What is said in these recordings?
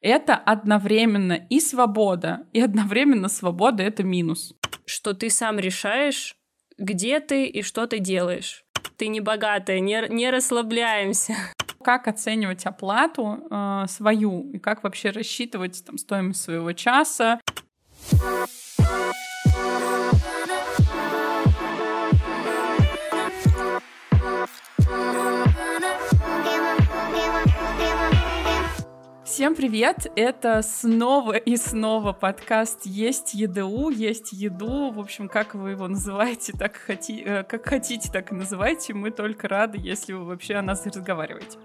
Это одновременно и свобода, и одновременно свобода — это минус. Что ты сам решаешь, где ты и что ты делаешь. Ты не богатая, не, не расслабляемся. Как оценивать оплату э, свою и как вообще рассчитывать там, стоимость своего часа. Всем привет! Это снова и снова подкаст «Есть ЕДУ», «Есть еду». В общем, как вы его называете, так хоти... Э, как хотите, так и называйте. Мы только рады, если вы вообще о нас разговариваете.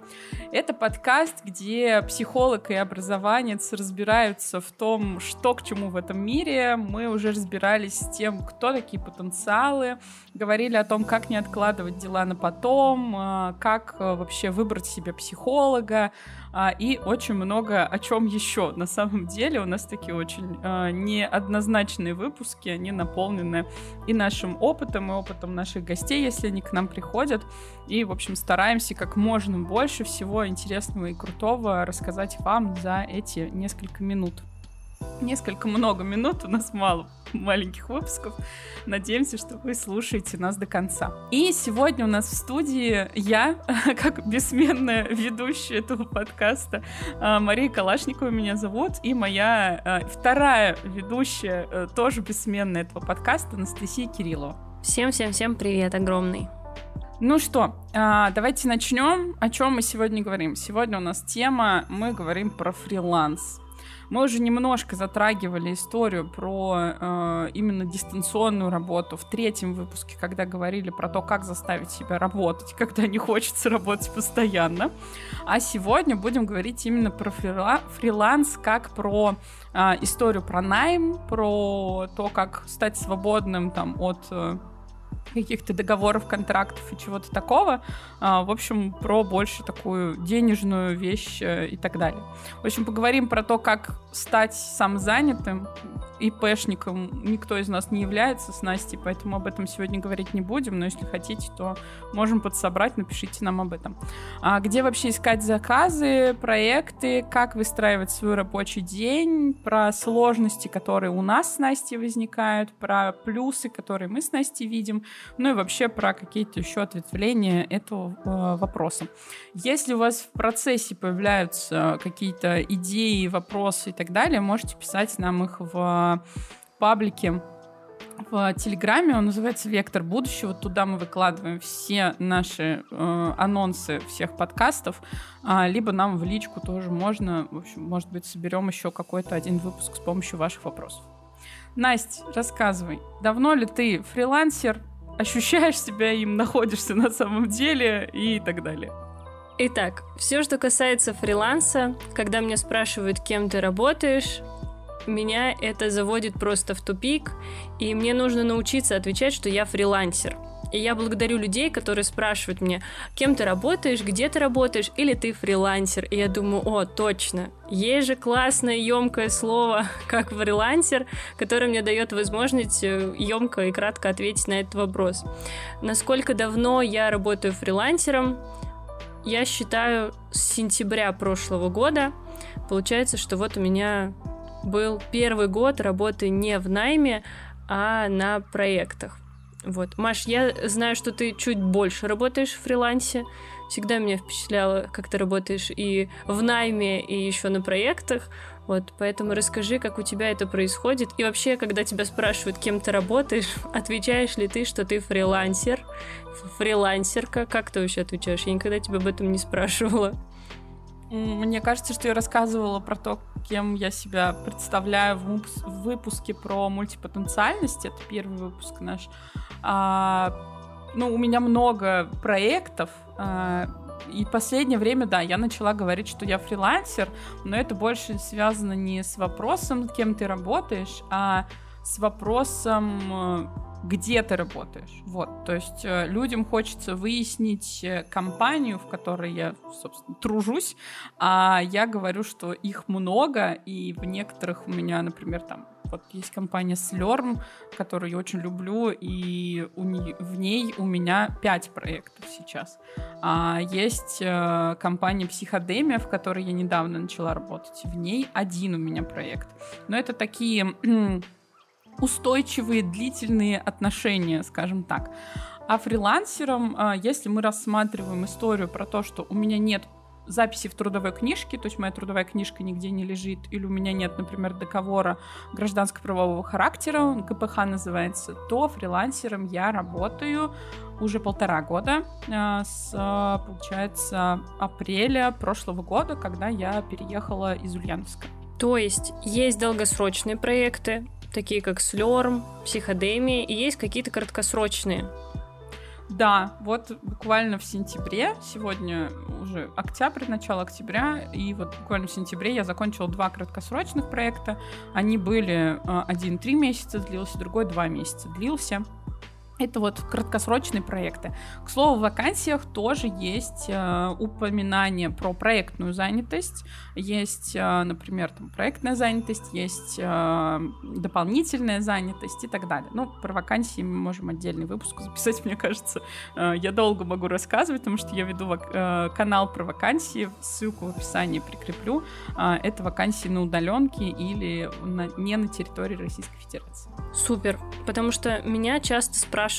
Это подкаст, где психолог и образованец разбираются в том, что к чему в этом мире. Мы уже разбирались с тем, кто такие потенциалы, говорили о том, как не откладывать дела на потом, э, как э, вообще выбрать себе психолога, а, и очень много о чем еще. На самом деле у нас такие очень а, неоднозначные выпуски, они наполнены и нашим опытом, и опытом наших гостей, если они к нам приходят. И, в общем, стараемся как можно больше всего интересного и крутого рассказать вам за эти несколько минут несколько много минут, у нас мало маленьких выпусков. Надеемся, что вы слушаете нас до конца. И сегодня у нас в студии я, как бессменная ведущая этого подкаста, а, Мария Калашникова меня зовут, и моя а, вторая ведущая, э, тоже бессменная этого подкаста, Анастасия Кириллова. Всем-всем-всем привет огромный. Ну что, а, давайте начнем. О чем мы сегодня говорим? Сегодня у нас тема, мы говорим про фриланс. Мы уже немножко затрагивали историю про э, именно дистанционную работу в третьем выпуске, когда говорили про то, как заставить себя работать, когда не хочется работать постоянно. А сегодня будем говорить именно про фрила фриланс, как про э, историю про найм, про то, как стать свободным там от э, каких-то договоров, контрактов и чего-то такого. А, в общем, про больше такую денежную вещь э, и так далее. В общем, поговорим про то, как стать самозанятым, ИПшником никто из нас не является с Настей, поэтому об этом сегодня говорить не будем, но если хотите, то можем подсобрать, напишите нам об этом. А где вообще искать заказы, проекты, как выстраивать свой рабочий день, про сложности, которые у нас с Настей возникают, про плюсы, которые мы с Настей видим, ну и вообще про какие-то еще ответвления этого э, вопроса. Если у вас в процессе появляются какие-то идеи, вопросы и так далее, можете писать нам их в паблике в Телеграме, он называется «Вектор будущего». Туда мы выкладываем все наши э, анонсы всех подкастов, а, либо нам в личку тоже можно. В общем, может быть, соберем еще какой-то один выпуск с помощью ваших вопросов. Настя, рассказывай, давно ли ты фрилансер, ощущаешь себя им, находишься на самом деле и так далее? Итак, все, что касается фриланса, когда меня спрашивают, кем ты работаешь, меня это заводит просто в тупик, и мне нужно научиться отвечать, что я фрилансер. И я благодарю людей, которые спрашивают меня, кем ты работаешь, где ты работаешь, или ты фрилансер. И я думаю, о, точно, есть же классное, емкое слово, как фрилансер, которое мне дает возможность емко и кратко ответить на этот вопрос. Насколько давно я работаю фрилансером? Я считаю, с сентября прошлого года. Получается, что вот у меня был первый год работы не в найме, а на проектах. Вот. Маш, я знаю, что ты чуть больше работаешь в фрилансе. Всегда меня впечатляло, как ты работаешь и в найме, и еще на проектах. Вот, поэтому расскажи, как у тебя это происходит. И вообще, когда тебя спрашивают, кем ты работаешь, отвечаешь ли ты, что ты фрилансер, фрилансерка? Как ты вообще отвечаешь? Я никогда тебя об этом не спрашивала. Мне кажется, что я рассказывала про то, кем я себя представляю в, выпуске про мультипотенциальность. Это первый выпуск наш. А, ну, у меня много проектов. А, и последнее время, да, я начала говорить, что я фрилансер, но это больше связано не с вопросом, кем ты работаешь, а с вопросом где ты работаешь. Вот, то есть э, людям хочется выяснить э, компанию, в которой я, собственно, тружусь, а я говорю, что их много, и в некоторых у меня, например, там Вот есть компания Slurm, которую я очень люблю, и у не, в ней у меня 5 проектов сейчас. А есть э, компания Психодемия, в которой я недавно начала работать. В ней один у меня проект. Но это такие устойчивые, длительные отношения, скажем так. А фрилансером, а, если мы рассматриваем историю про то, что у меня нет записи в трудовой книжке, то есть моя трудовая книжка нигде не лежит, или у меня нет, например, договора гражданско-правового характера, ГПХ называется, то фрилансером я работаю уже полтора года, а, с, получается, апреля прошлого года, когда я переехала из Ульяновска. То есть есть долгосрочные проекты, такие как Слерм, Психодемия, и есть какие-то краткосрочные. Да, вот буквально в сентябре, сегодня уже октябрь, начало октября, и вот буквально в сентябре я закончила два краткосрочных проекта. Они были, э, один три месяца длился, другой два месяца длился. Это вот краткосрочные проекты. К слову, в вакансиях тоже есть э, упоминание про проектную занятость. Есть, э, например, там, проектная занятость, есть э, дополнительная занятость и так далее. Ну, про вакансии мы можем отдельный выпуск записать, мне кажется. Э, я долго могу рассказывать, потому что я веду вак- э, канал про вакансии, ссылку в описании прикреплю. Э, это вакансии на удаленке или на, не на территории Российской Федерации. Супер, потому что меня часто спрашивают,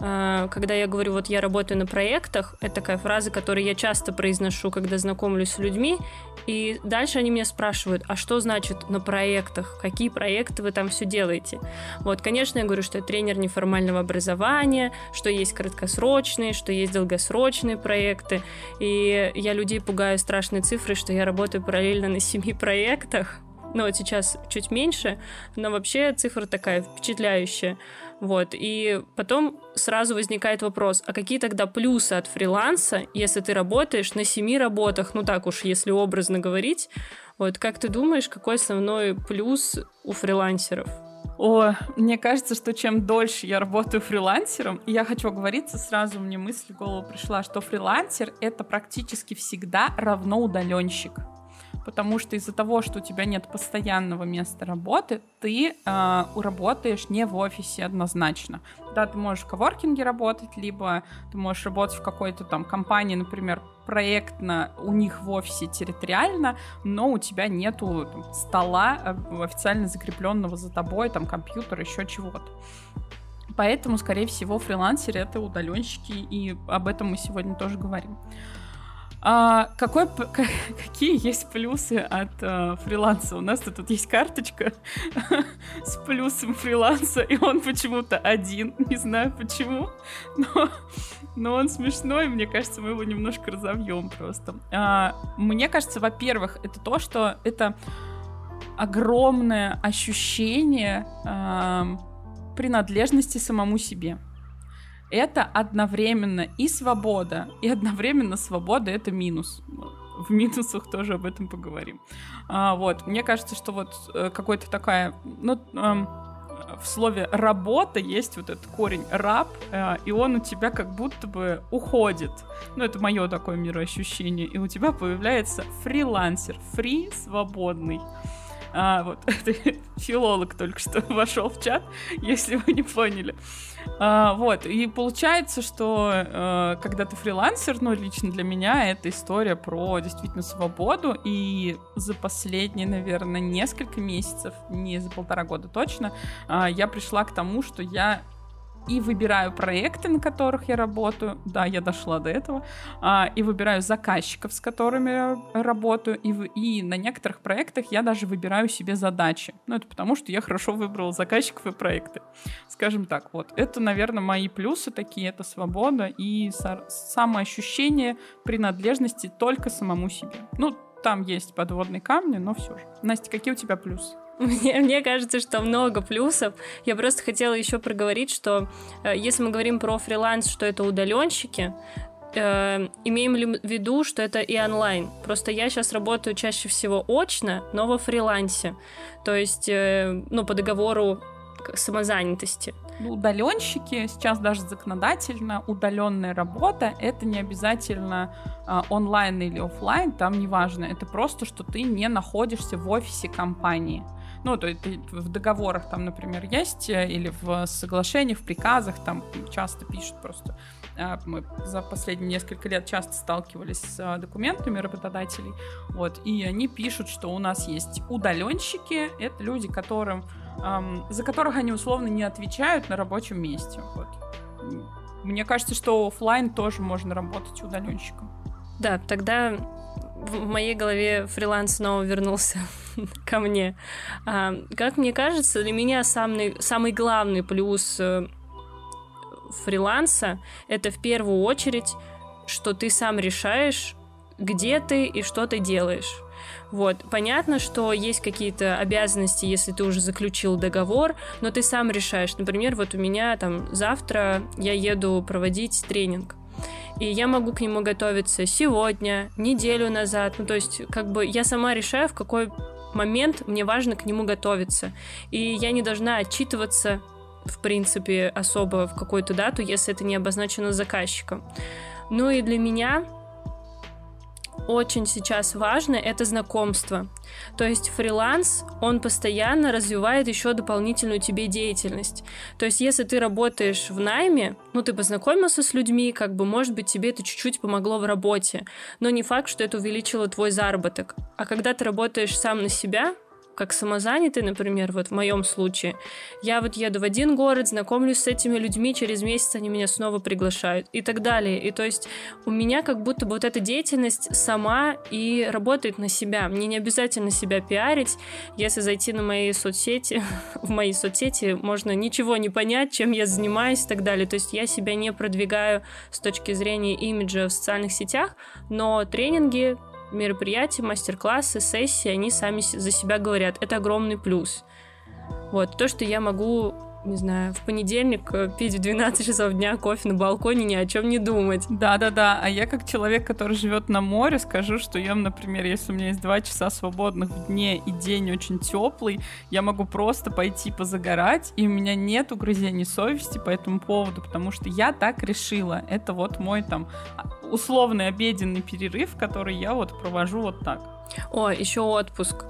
э, когда я говорю, вот я работаю на проектах, это такая фраза, которую я часто произношу, когда знакомлюсь с людьми, и дальше они меня спрашивают, а что значит на проектах, какие проекты вы там все делаете? Вот, конечно, я говорю, что я тренер неформального образования, что есть краткосрочные, что есть долгосрочные проекты, и я людей пугаю страшной цифрой, что я работаю параллельно на семи проектах, ну, вот сейчас чуть меньше, но вообще цифра такая впечатляющая. Вот, и потом сразу возникает вопрос, а какие тогда плюсы от фриланса, если ты работаешь на семи работах, ну так уж, если образно говорить, вот, как ты думаешь, какой основной плюс у фрилансеров? О, мне кажется, что чем дольше я работаю фрилансером, и я хочу оговориться, сразу мне мысль в голову пришла, что фрилансер — это практически всегда равно удаленщик потому что из-за того, что у тебя нет постоянного места работы, ты э, работаешь не в офисе однозначно. Да, ты можешь в коворкинге работать, либо ты можешь работать в какой-то там компании, например, проектно у них в офисе территориально, но у тебя нету там, стола э, официально закрепленного за тобой, там компьютер, еще чего-то. Поэтому, скорее всего, фрилансеры это удаленщики, и об этом мы сегодня тоже говорим. А, какой, какие есть плюсы от а, фриланса? У нас тут есть карточка с плюсом фриланса, и он почему-то один. Не знаю почему, но, но он смешной. Мне кажется, мы его немножко разовьем просто. А, мне кажется, во-первых, это то, что это огромное ощущение а, принадлежности самому себе это одновременно и свобода, и одновременно свобода это минус. В минусах тоже об этом поговорим. А, вот, мне кажется, что вот э, какой-то такая, ну, эм, в слове работа есть вот этот корень раб, э, и он у тебя как будто бы уходит. Ну, это мое такое мироощущение. И у тебя появляется фрилансер, фри, свободный. А, вот, филолог только что вошел в чат, если вы не поняли. А, вот, и получается, что э, когда ты фрилансер, ну, лично для меня это история про действительно свободу, и за последние, наверное, несколько месяцев, не за полтора года точно, э, я пришла к тому, что я и выбираю проекты, на которых я работаю. Да, я дошла до этого. А, и выбираю заказчиков, с которыми я работаю. И, в, и на некоторых проектах я даже выбираю себе задачи. Ну, это потому, что я хорошо выбрала заказчиков и проекты. Скажем так, вот. Это, наверное, мои плюсы такие. Это свобода и самоощущение принадлежности только самому себе. Ну, там есть подводные камни, но все же. Настя, какие у тебя плюсы? Мне, мне кажется, что много плюсов. Я просто хотела еще проговорить, что э, если мы говорим про фриланс, что это удаленщики, э, имеем ли в виду, что это и онлайн? Просто я сейчас работаю чаще всего очно, но во фрилансе. То есть, э, ну, по договору самозанятости. Ну, удаленщики сейчас даже законодательно удаленная работа это не обязательно э, онлайн или офлайн, там неважно, это просто, что ты не находишься в офисе компании. Ну, то есть в договорах там, например, есть, э, или в соглашениях, в приказах там часто пишут просто. А, мы за последние несколько лет часто сталкивались с а, документами работодателей, вот, и они пишут, что у нас есть удаленщики, это люди, которым, за которых они условно не отвечают на рабочем месте, вот. Мне кажется, что офлайн тоже можно работать удаленщиком. Да, тогда в моей голове фриланс снова вернулся ко мне. А, как мне кажется, для меня самый, самый главный плюс э, фриланса это в первую очередь, что ты сам решаешь, где ты и что ты делаешь. Вот, понятно, что есть какие-то обязанности, если ты уже заключил договор, но ты сам решаешь. Например, вот у меня там завтра я еду проводить тренинг. И я могу к нему готовиться сегодня, неделю назад. Ну, то есть, как бы я сама решаю, в какой момент мне важно к нему готовиться. И я не должна отчитываться, в принципе, особо в какую-то дату, если это не обозначено заказчиком. Ну и для меня очень сейчас важно, это знакомство. То есть фриланс, он постоянно развивает еще дополнительную тебе деятельность. То есть если ты работаешь в найме, ну ты познакомился с людьми, как бы, может быть, тебе это чуть-чуть помогло в работе, но не факт, что это увеличило твой заработок. А когда ты работаешь сам на себя, как самозанятый, например, вот в моем случае, я вот еду в один город, знакомлюсь с этими людьми, через месяц они меня снова приглашают и так далее. И то есть у меня как будто бы вот эта деятельность сама и работает на себя. Мне не обязательно себя пиарить. Если зайти на мои соцсети, в мои соцсети можно ничего не понять, чем я занимаюсь и так далее. То есть я себя не продвигаю с точки зрения имиджа в социальных сетях, но тренинги, мероприятия, мастер-классы, сессии, они сами за себя говорят. Это огромный плюс. Вот, то, что я могу не знаю, в понедельник э, пить в 12 часов дня кофе на балконе, ни о чем не думать. Да-да-да, а я как человек, который живет на море, скажу, что я, например, если у меня есть два часа свободных в дне и день очень теплый, я могу просто пойти позагорать, и у меня нет угрызений совести по этому поводу, потому что я так решила. Это вот мой там условный обеденный перерыв, который я вот провожу вот так. О, еще отпуск.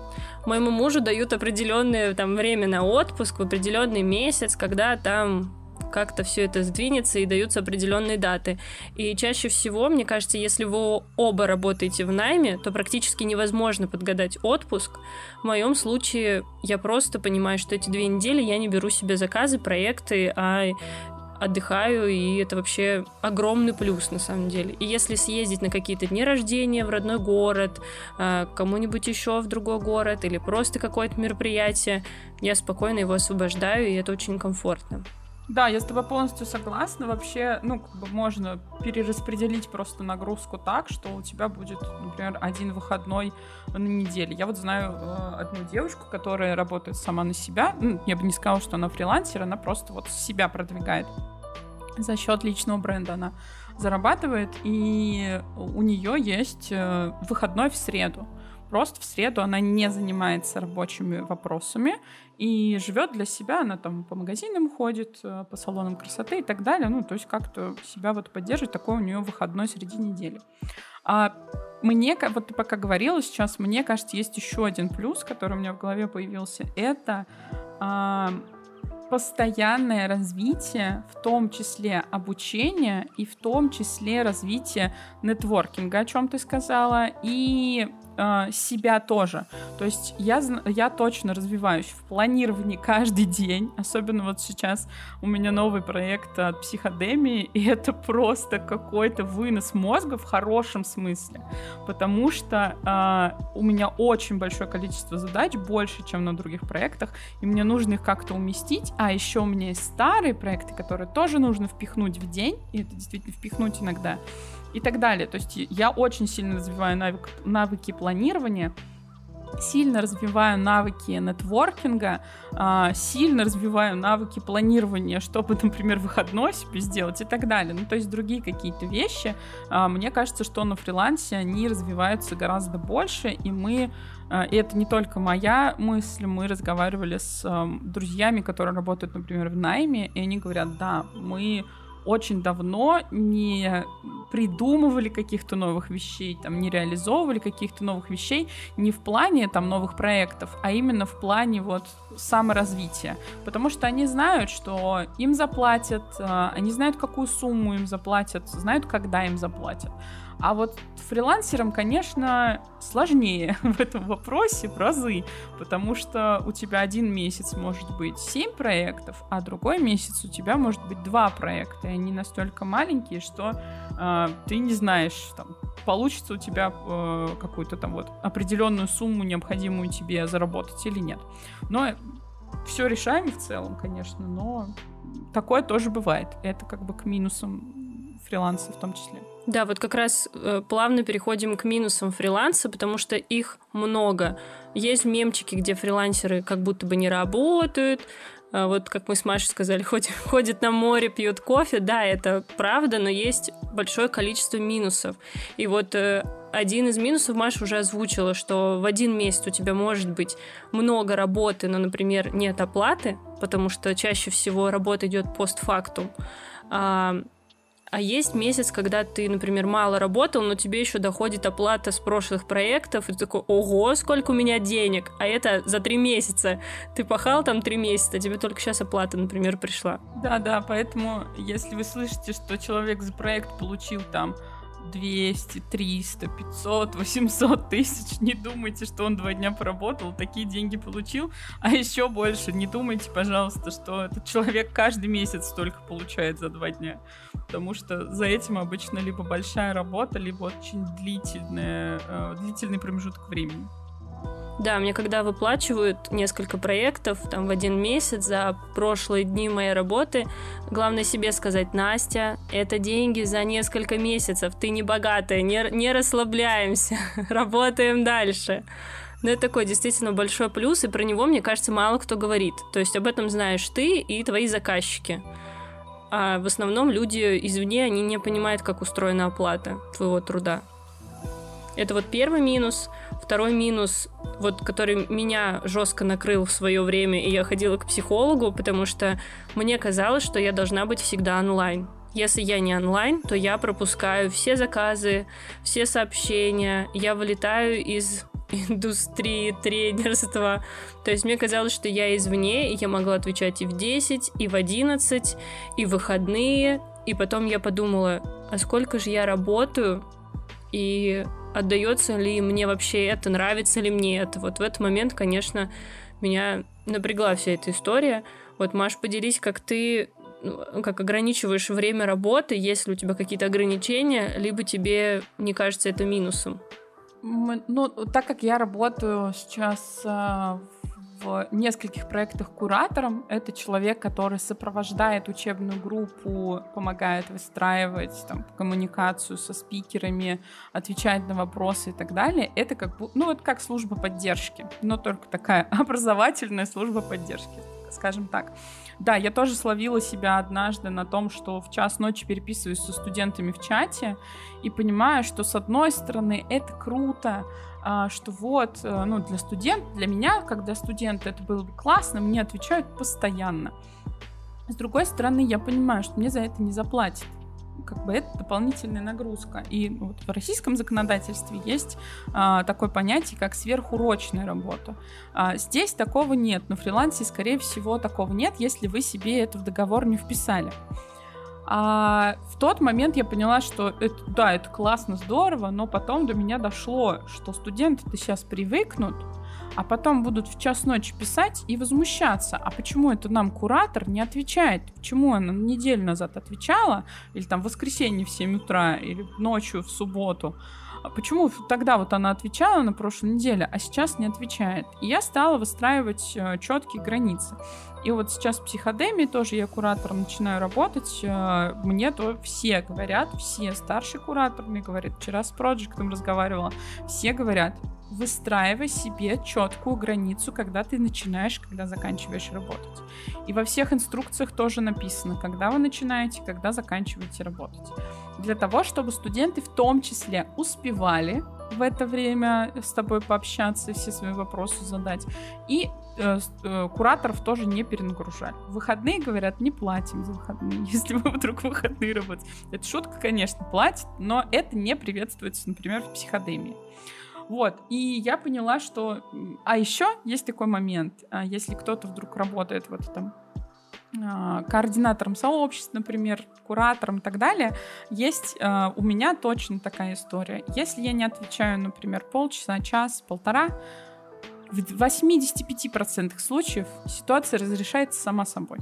Моему мужу дают определенное там время на отпуск в определенный месяц, когда там как-то все это сдвинется и даются определенные даты. И чаще всего, мне кажется, если вы оба работаете в найме, то практически невозможно подгадать отпуск. В моем случае я просто понимаю, что эти две недели я не беру себе заказы, проекты, а отдыхаю, и это вообще огромный плюс на самом деле. И если съездить на какие-то дни рождения в родной город, а, кому-нибудь еще в другой город или просто какое-то мероприятие, я спокойно его освобождаю, и это очень комфортно. Да, я с тобой полностью согласна. Вообще, ну, как бы можно перераспределить просто нагрузку так, что у тебя будет, например, один выходной на неделе. Я вот знаю э, одну девушку, которая работает сама на себя. Ну, я бы не сказала, что она фрилансер, она просто вот себя продвигает. За счет личного бренда она зарабатывает, и у нее есть э, выходной в среду. Просто в среду она не занимается рабочими вопросами и живет для себя. Она там по магазинам ходит, э, по салонам красоты и так далее. Ну, то есть как-то себя вот поддерживает. Такой у нее выходной среди недели. А мне, вот ты пока говорила сейчас, мне кажется, есть еще один плюс, который у меня в голове появился. Это а, постоянное развитие, в том числе обучение и в том числе развитие нетворкинга, о чем ты сказала, и э, себя тоже. То есть я, я точно развиваюсь в планировании каждый день, особенно вот сейчас у меня новый проект от психодемии, и это просто какой-то вынос мозга в хорошем смысле, потому что э, у меня очень большое количество задач, больше, чем на других проектах, и мне нужно их как-то уместить, а еще у меня есть старые проекты, которые тоже нужно впихнуть в день, и это действительно впихнуть иногда, и так далее. То есть я очень сильно развиваю навык, навыки планирования, сильно развиваю навыки нетворкинга, а, сильно развиваю навыки планирования, чтобы, например, выходной себе сделать и так далее. Ну, то есть другие какие-то вещи. А, мне кажется, что на фрилансе они развиваются гораздо больше, и мы а, и это не только моя мысль, мы разговаривали с друзьями, которые работают, например, в найме, и они говорят, да, мы очень давно не придумывали каких-то новых вещей, там, не реализовывали каких-то новых вещей не в плане там новых проектов, а именно в плане вот саморазвития. Потому что они знают, что им заплатят, э, они знают, какую сумму им заплатят, знают, когда им заплатят. А вот фрилансерам, конечно, сложнее в этом вопросе в разы, потому что у тебя один месяц может быть 7 проектов, а другой месяц у тебя может быть 2 проекта, и они настолько маленькие, что э, ты не знаешь, там, получится у тебя э, какую-то там вот определенную сумму, необходимую тебе заработать или нет. Но все решаем в целом, конечно, но такое тоже бывает. Это как бы к минусам фриланса в том числе. Да, вот как раз э, плавно переходим к минусам фриланса, потому что их много. Есть мемчики, где фрилансеры как будто бы не работают, а вот как мы с Машей сказали, ходят, ходят на море, пьют кофе. Да, это правда, но есть большое количество минусов. И вот э, один из минусов Маша уже озвучила, что в один месяц у тебя может быть много работы, но, например, нет оплаты, потому что чаще всего работа идет постфактум. А, а есть месяц, когда ты, например, мало работал, но тебе еще доходит оплата с прошлых проектов, и ты такой, ого, сколько у меня денег, а это за три месяца. Ты пахал там три месяца, тебе только сейчас оплата, например, пришла. Да-да, поэтому, если вы слышите, что человек за проект получил там 200, 300, 500, 800 тысяч. Не думайте, что он два дня поработал, такие деньги получил. А еще больше, не думайте, пожалуйста, что этот человек каждый месяц столько получает за два дня. Потому что за этим обычно либо большая работа, либо очень длительная, э, длительный промежуток времени. Да, мне когда выплачивают несколько проектов там в один месяц за прошлые дни моей работы, главное себе сказать, Настя, это деньги за несколько месяцев, ты не богатая, не, не расслабляемся, работаем дальше. Но это такой действительно большой плюс, и про него, мне кажется, мало кто говорит. То есть об этом знаешь ты и твои заказчики. А в основном люди извне, они не понимают, как устроена оплата твоего труда. Это вот первый минус. Второй минус, вот который меня жестко накрыл в свое время, и я ходила к психологу, потому что мне казалось, что я должна быть всегда онлайн. Если я не онлайн, то я пропускаю все заказы, все сообщения, я вылетаю из индустрии тренерства. То есть мне казалось, что я извне, и я могла отвечать и в 10, и в 11, и в выходные. И потом я подумала, а сколько же я работаю, и отдается ли мне вообще это, нравится ли мне это. Вот в этот момент, конечно, меня напрягла вся эта история. Вот, Маш, поделись, как ты ну, как ограничиваешь время работы, если у тебя какие-то ограничения, либо тебе не кажется это минусом? Ну, так как я работаю сейчас в э, в нескольких проектах куратором. Это человек, который сопровождает учебную группу, помогает выстраивать там, коммуникацию со спикерами, отвечает на вопросы и так далее. Это как, ну, вот как служба поддержки, но только такая образовательная служба поддержки, скажем так. Да, я тоже словила себя однажды на том, что в час ночи переписываюсь со студентами в чате и понимаю, что с одной стороны это круто, что вот, э, ну, для студента, для меня, когда студент, это было бы классно, мне отвечают постоянно. С другой стороны, я понимаю, что мне за это не заплатят. Как бы это дополнительная нагрузка. И вот в российском законодательстве есть а, такое понятие, как сверхурочная работа. А, здесь такого нет. На фрилансе, скорее всего, такого нет, если вы себе это в договор не вписали. А в тот момент я поняла, что это, да, это классно, здорово, но потом до меня дошло, что студенты-то сейчас привыкнут, а потом будут в час ночи писать и возмущаться. А почему это нам куратор не отвечает? Почему она неделю назад отвечала, или там в воскресенье в 7 утра, или ночью в субботу? А почему тогда вот она отвечала на прошлой неделе, а сейчас не отвечает? И я стала выстраивать э, четкие границы. И вот сейчас в психодемии тоже я куратором начинаю работать. Э, мне то все говорят, все старший куратор мне говорит, вчера с проектом разговаривала, все говорят, выстраивай себе четкую границу, когда ты начинаешь, когда заканчиваешь работать. И во всех инструкциях тоже написано, когда вы начинаете, когда заканчиваете работать. Для того, чтобы студенты в том числе успевали в это время с тобой пообщаться, все свои вопросы задать. И э, э, кураторов тоже не перенагружали. выходные, говорят, не платим за выходные, если вы вдруг выходные работаете. Это шутка, конечно, платит, но это не приветствуется, например, в психодемии. Вот, и я поняла, что... А еще есть такой момент, а если кто-то вдруг работает в этом а, координатором сообществ, например, куратором и так далее, есть э, у меня точно такая история. Если я не отвечаю, например, полчаса, час, полтора, в 85% случаев ситуация разрешается сама собой.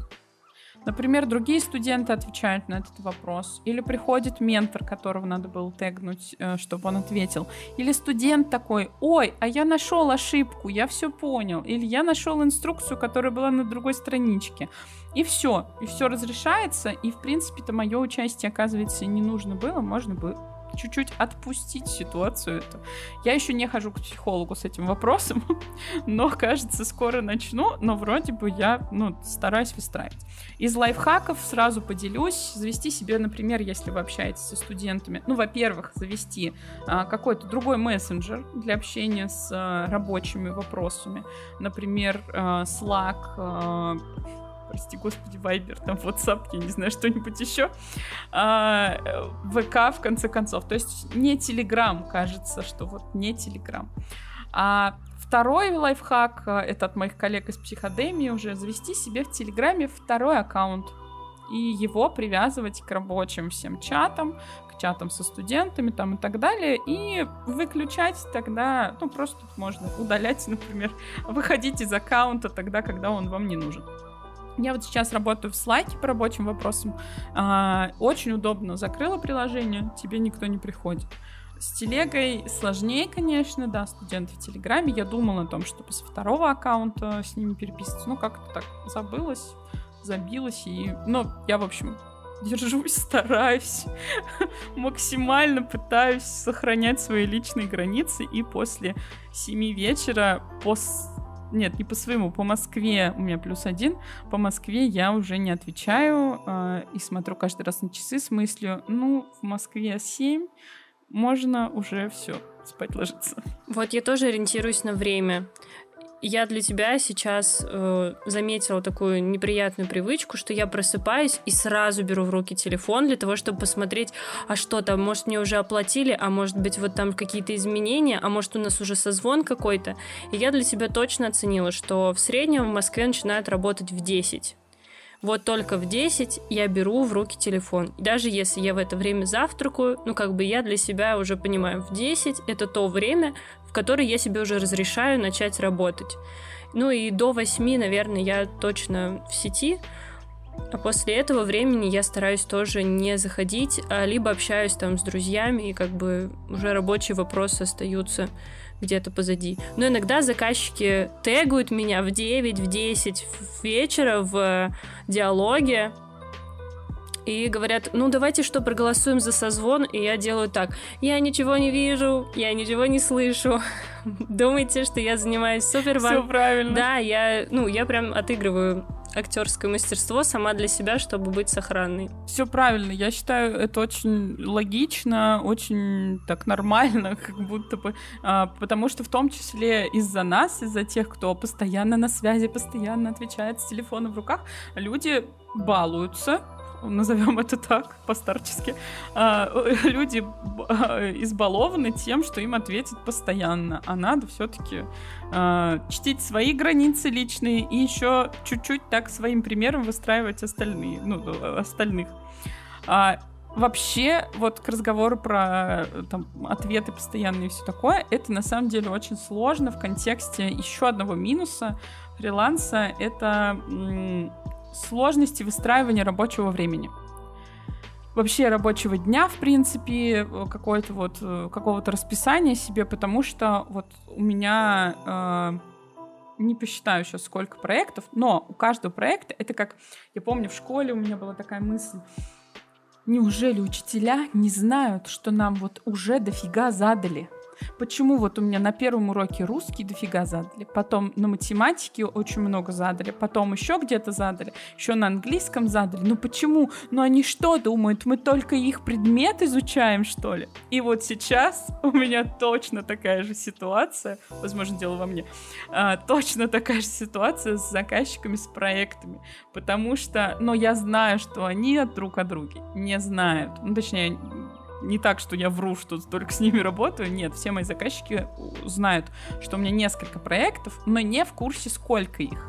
Например, другие студенты отвечают на этот вопрос. Или приходит ментор, которого надо было тегнуть, э, чтобы он ответил. Или студент такой, ой, а я нашел ошибку, я все понял. Или я нашел инструкцию, которая была на другой страничке. И все. И все разрешается. И, в принципе-то, мое участие, оказывается, не нужно было. Можно было чуть-чуть отпустить ситуацию эту. Я еще не хожу к психологу с этим вопросом, но, кажется, скоро начну, но вроде бы я, ну, стараюсь выстраивать. Из лайфхаков сразу поделюсь. Завести себе, например, если вы общаетесь со студентами, ну, во-первых, завести а, какой-то другой мессенджер для общения с а, рабочими вопросами. Например, а, Slack, а, прости господи, Вайбер, там WhatsApp, я не знаю, что-нибудь еще, а, ВК в конце концов. То есть не Телеграм, кажется, что вот не Телеграм. А второй лайфхак, а, это от моих коллег из психодемии уже, завести себе в Телеграме второй аккаунт и его привязывать к рабочим всем чатам, к чатам со студентами там и так далее, и выключать тогда, ну, просто можно удалять, например, выходить из аккаунта тогда, когда он вам не нужен. Я вот сейчас работаю в Slack по рабочим вопросам. А, очень удобно. Закрыла приложение, тебе никто не приходит. С телегой сложнее, конечно, да, студенты в Телеграме. Я думала о том, чтобы с второго аккаунта с ними переписываться. Ну, как-то так забылась, забилась. И... Ну, я, в общем, держусь, стараюсь, максимально пытаюсь сохранять свои личные границы. И после семи вечера, после нет, не по своему, по Москве у меня плюс один. По Москве я уже не отвечаю э, и смотрю каждый раз на часы с мыслью, ну, в Москве 7, можно уже все, спать ложиться. Вот я тоже ориентируюсь на время я для тебя сейчас э, заметила такую неприятную привычку, что я просыпаюсь и сразу беру в руки телефон для того, чтобы посмотреть, а что там, может, мне уже оплатили, а может быть, вот там какие-то изменения, а может, у нас уже созвон какой-то. И я для себя точно оценила, что в среднем в Москве начинают работать в 10 вот только в 10 я беру в руки телефон. Даже если я в это время завтракаю, ну как бы я для себя уже понимаю, в 10 это то время, в которое я себе уже разрешаю начать работать. Ну и до 8, наверное, я точно в сети, а после этого времени я стараюсь тоже не заходить, а либо общаюсь там с друзьями, и как бы уже рабочие вопросы остаются где-то позади. Но иногда заказчики тегают меня в 9, в 10 вечера в диалоге, и говорят, ну давайте что, проголосуем за созвон, и я делаю так. Я ничего не вижу, я ничего не слышу. Думаете, что я занимаюсь супер Все правильно. Да, я, ну, я прям отыгрываю актерское мастерство сама для себя, чтобы быть сохранной. Все правильно. Я считаю, это очень логично, очень так нормально, как будто бы. А, потому что в том числе из-за нас, из-за тех, кто постоянно на связи, постоянно отвечает с телефона в руках, люди балуются назовем это так, постарчески, а, люди а, избалованы тем, что им ответят постоянно, а надо все-таки а, чтить свои границы личные и еще чуть-чуть так своим примером выстраивать остальные, ну, остальных. Вообще, вот к разговору про там, ответы постоянные и все такое, это на самом деле очень сложно в контексте еще одного минуса фриланса. Это сложности выстраивания рабочего времени. Вообще рабочего дня, в принципе, какое-то вот э, какого-то расписания себе, потому что вот у меня э, не посчитаю сейчас сколько проектов, но у каждого проекта это как я помню в школе у меня была такая мысль. Неужели учителя не знают, что нам вот уже дофига задали? Почему вот у меня на первом уроке русский дофига задали, потом на математике очень много задали, потом еще где-то задали, еще на английском задали. Ну почему? Ну они что думают, мы только их предмет изучаем, что ли? И вот сейчас у меня точно такая же ситуация, возможно, дело во мне, а, точно такая же ситуация с заказчиками, с проектами, потому что, ну, я знаю, что они друг о друге не знают, ну, точнее, не так, что я вру, что только с ними работаю. Нет, все мои заказчики знают, что у меня несколько проектов, но не в курсе, сколько их.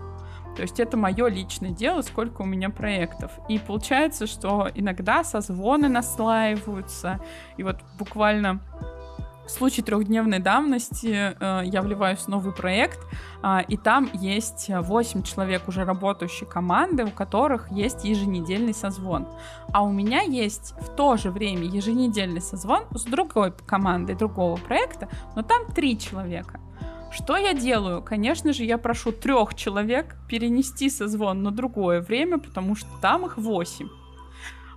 То есть это мое личное дело, сколько у меня проектов. И получается, что иногда созвоны наслаиваются, и вот буквально в случае трехдневной давности э, я вливаюсь в новый проект, э, и там есть 8 человек уже работающей команды, у которых есть еженедельный созвон. А у меня есть в то же время еженедельный созвон с другой командой другого проекта, но там 3 человека. Что я делаю? Конечно же, я прошу трех человек перенести созвон на другое время, потому что там их 8.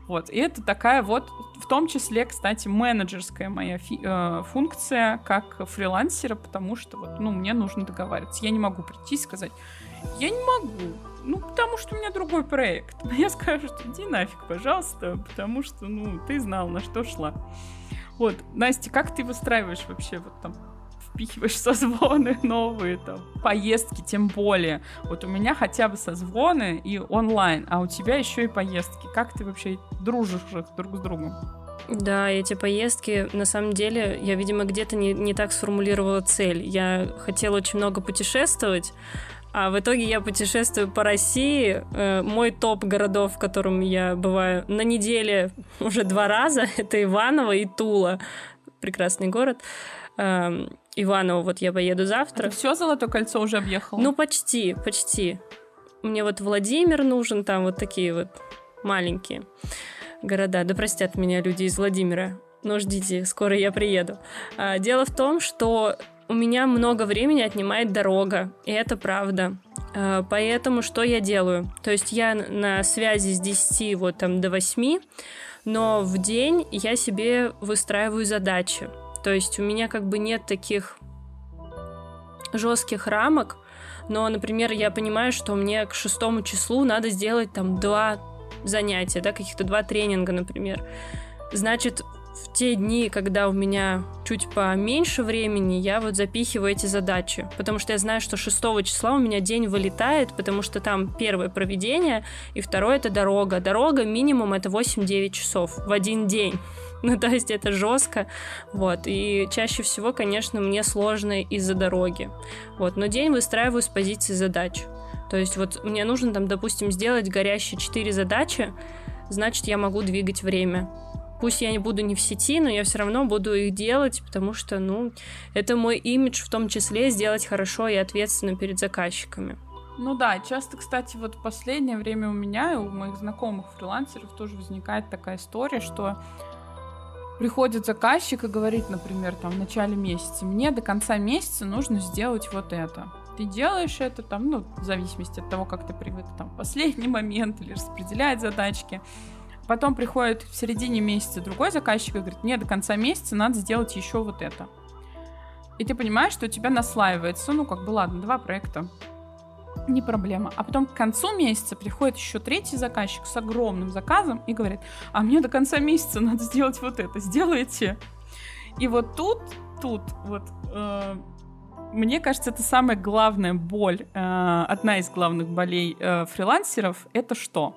Вот, и это такая вот, в том числе, кстати, менеджерская моя фи- э, функция как фрилансера, потому что вот, ну, мне нужно договариваться. Я не могу прийти и сказать, я не могу, ну, потому что у меня другой проект. Я скажу, что иди нафиг, пожалуйста, потому что, ну, ты знал, на что шла. Вот, Настя, как ты выстраиваешь вообще вот там впихиваешь созвоны новые, там, поездки тем более. Вот у меня хотя бы созвоны и онлайн, а у тебя еще и поездки. Как ты вообще дружишь друг с другом? Да, эти поездки, на самом деле, я, видимо, где-то не, не так сформулировала цель. Я хотела очень много путешествовать, а в итоге я путешествую по России. Э, мой топ городов, в котором я бываю на неделе уже два раза, это Иваново и Тула. Прекрасный город. Иваново вот я поеду завтра. А ты все Золотое кольцо уже объехал? Ну, почти, почти. Мне вот Владимир нужен, там вот такие вот маленькие города. Да простят меня люди из Владимира. Но ждите, скоро я приеду. А, дело в том, что у меня много времени отнимает дорога, и это правда. А, поэтому что я делаю? То есть я на связи с 10 вот там до 8, но в день я себе выстраиваю задачи. То есть у меня как бы нет таких жестких рамок, но, например, я понимаю, что мне к шестому числу надо сделать там два занятия, да, каких-то два тренинга, например. Значит, в те дни, когда у меня чуть поменьше времени, я вот запихиваю эти задачи, потому что я знаю, что 6 числа у меня день вылетает, потому что там первое проведение, и второе это дорога. Дорога минимум это 8-9 часов в один день. Ну, то есть это жестко, вот, и чаще всего, конечно, мне сложно из-за дороги, вот, но день выстраиваю с позиции задач, то есть вот мне нужно там, допустим, сделать горящие 4 задачи, значит, я могу двигать время, Пусть я не буду не в сети, но я все равно буду их делать, потому что, ну, это мой имидж в том числе сделать хорошо и ответственно перед заказчиками. Ну да, часто, кстати, вот в последнее время у меня и у моих знакомых фрилансеров тоже возникает такая история, что приходит заказчик и говорит, например, там в начале месяца, мне до конца месяца нужно сделать вот это. Ты делаешь это там, ну, в зависимости от того, как ты привык, там, в последний момент или распределять задачки. Потом приходит в середине месяца другой заказчик и говорит, мне до конца месяца надо сделать еще вот это. И ты понимаешь, что у тебя наслаивается, ну, как бы, ладно, два проекта, не проблема. А потом к концу месяца приходит еще третий заказчик с огромным заказом и говорит, а мне до конца месяца надо сделать вот это, сделайте. И вот тут, тут вот э, мне кажется, это самая главная боль, э, одна из главных болей э, фрилансеров, это что?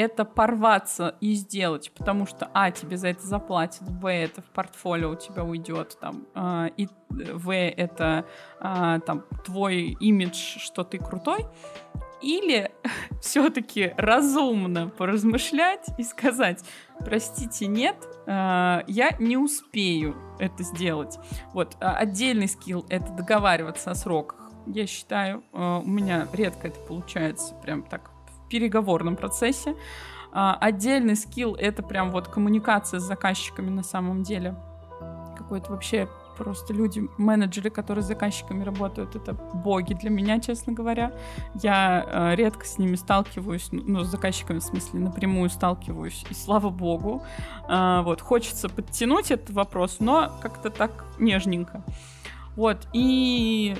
Это порваться и сделать, потому что, а, тебе за это заплатят, б, это в портфолио у тебя уйдет, там, э, и в, это э, там твой имидж, что ты крутой, или все-таки разумно поразмышлять и сказать, простите, нет, э, я не успею это сделать. Вот, а отдельный скилл — это договариваться о сроках. Я считаю, у меня редко это получается прям так переговорном процессе. А, отдельный скилл — это прям вот коммуникация с заказчиками на самом деле. Какой-то вообще просто люди, менеджеры, которые с заказчиками работают, это боги для меня, честно говоря. Я э, редко с ними сталкиваюсь, ну, ну, с заказчиками, в смысле, напрямую сталкиваюсь, и слава богу. Э, вот, хочется подтянуть этот вопрос, но как-то так нежненько. Вот, и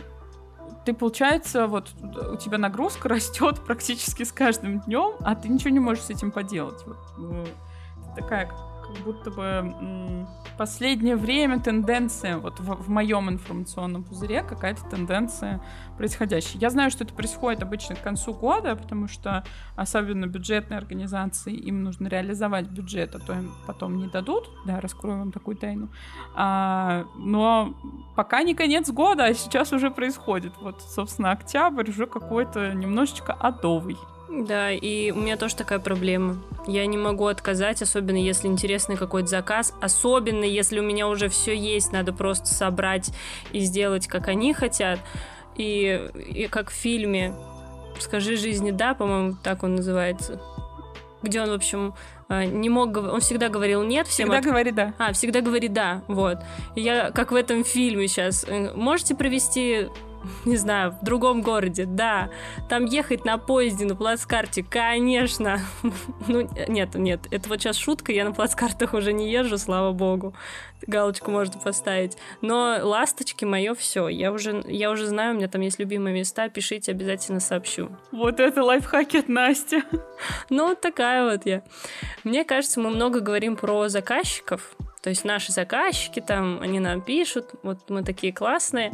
ты, получается, вот у тебя нагрузка растет практически с каждым днем, а ты ничего не можешь с этим поделать. Вот, ну, такая как будто бы последнее время тенденция, вот в, в моем информационном пузыре какая-то тенденция происходящая. Я знаю, что это происходит обычно к концу года, потому что особенно бюджетные организации, им нужно реализовать бюджет, а то им потом не дадут, да, раскрою вам такую тайну. А, но пока не конец года, а сейчас уже происходит. Вот, собственно, октябрь уже какой-то немножечко адовый. Да, и у меня тоже такая проблема. Я не могу отказать, особенно если интересный какой-то заказ, особенно если у меня уже все есть, надо просто собрать и сделать, как они хотят. И, и как в фильме «Скажи жизни да», по-моему, так он называется, где он, в общем, э, не мог, он всегда говорил нет всем. Всегда от... говорит да. А, всегда говорит да, вот. Я, как в этом фильме сейчас, э, можете провести не знаю, в другом городе, да. Там ехать на поезде, на плацкарте, конечно. ну, нет, нет, это вот сейчас шутка, я на плацкартах уже не езжу, слава богу. Галочку можно поставить. Но ласточки мое все. Я уже, я уже знаю, у меня там есть любимые места, пишите, обязательно сообщу. Вот это лайфхаки от Насти. ну, такая вот я. Мне кажется, мы много говорим про заказчиков, то есть наши заказчики там, они нам пишут, вот мы такие классные.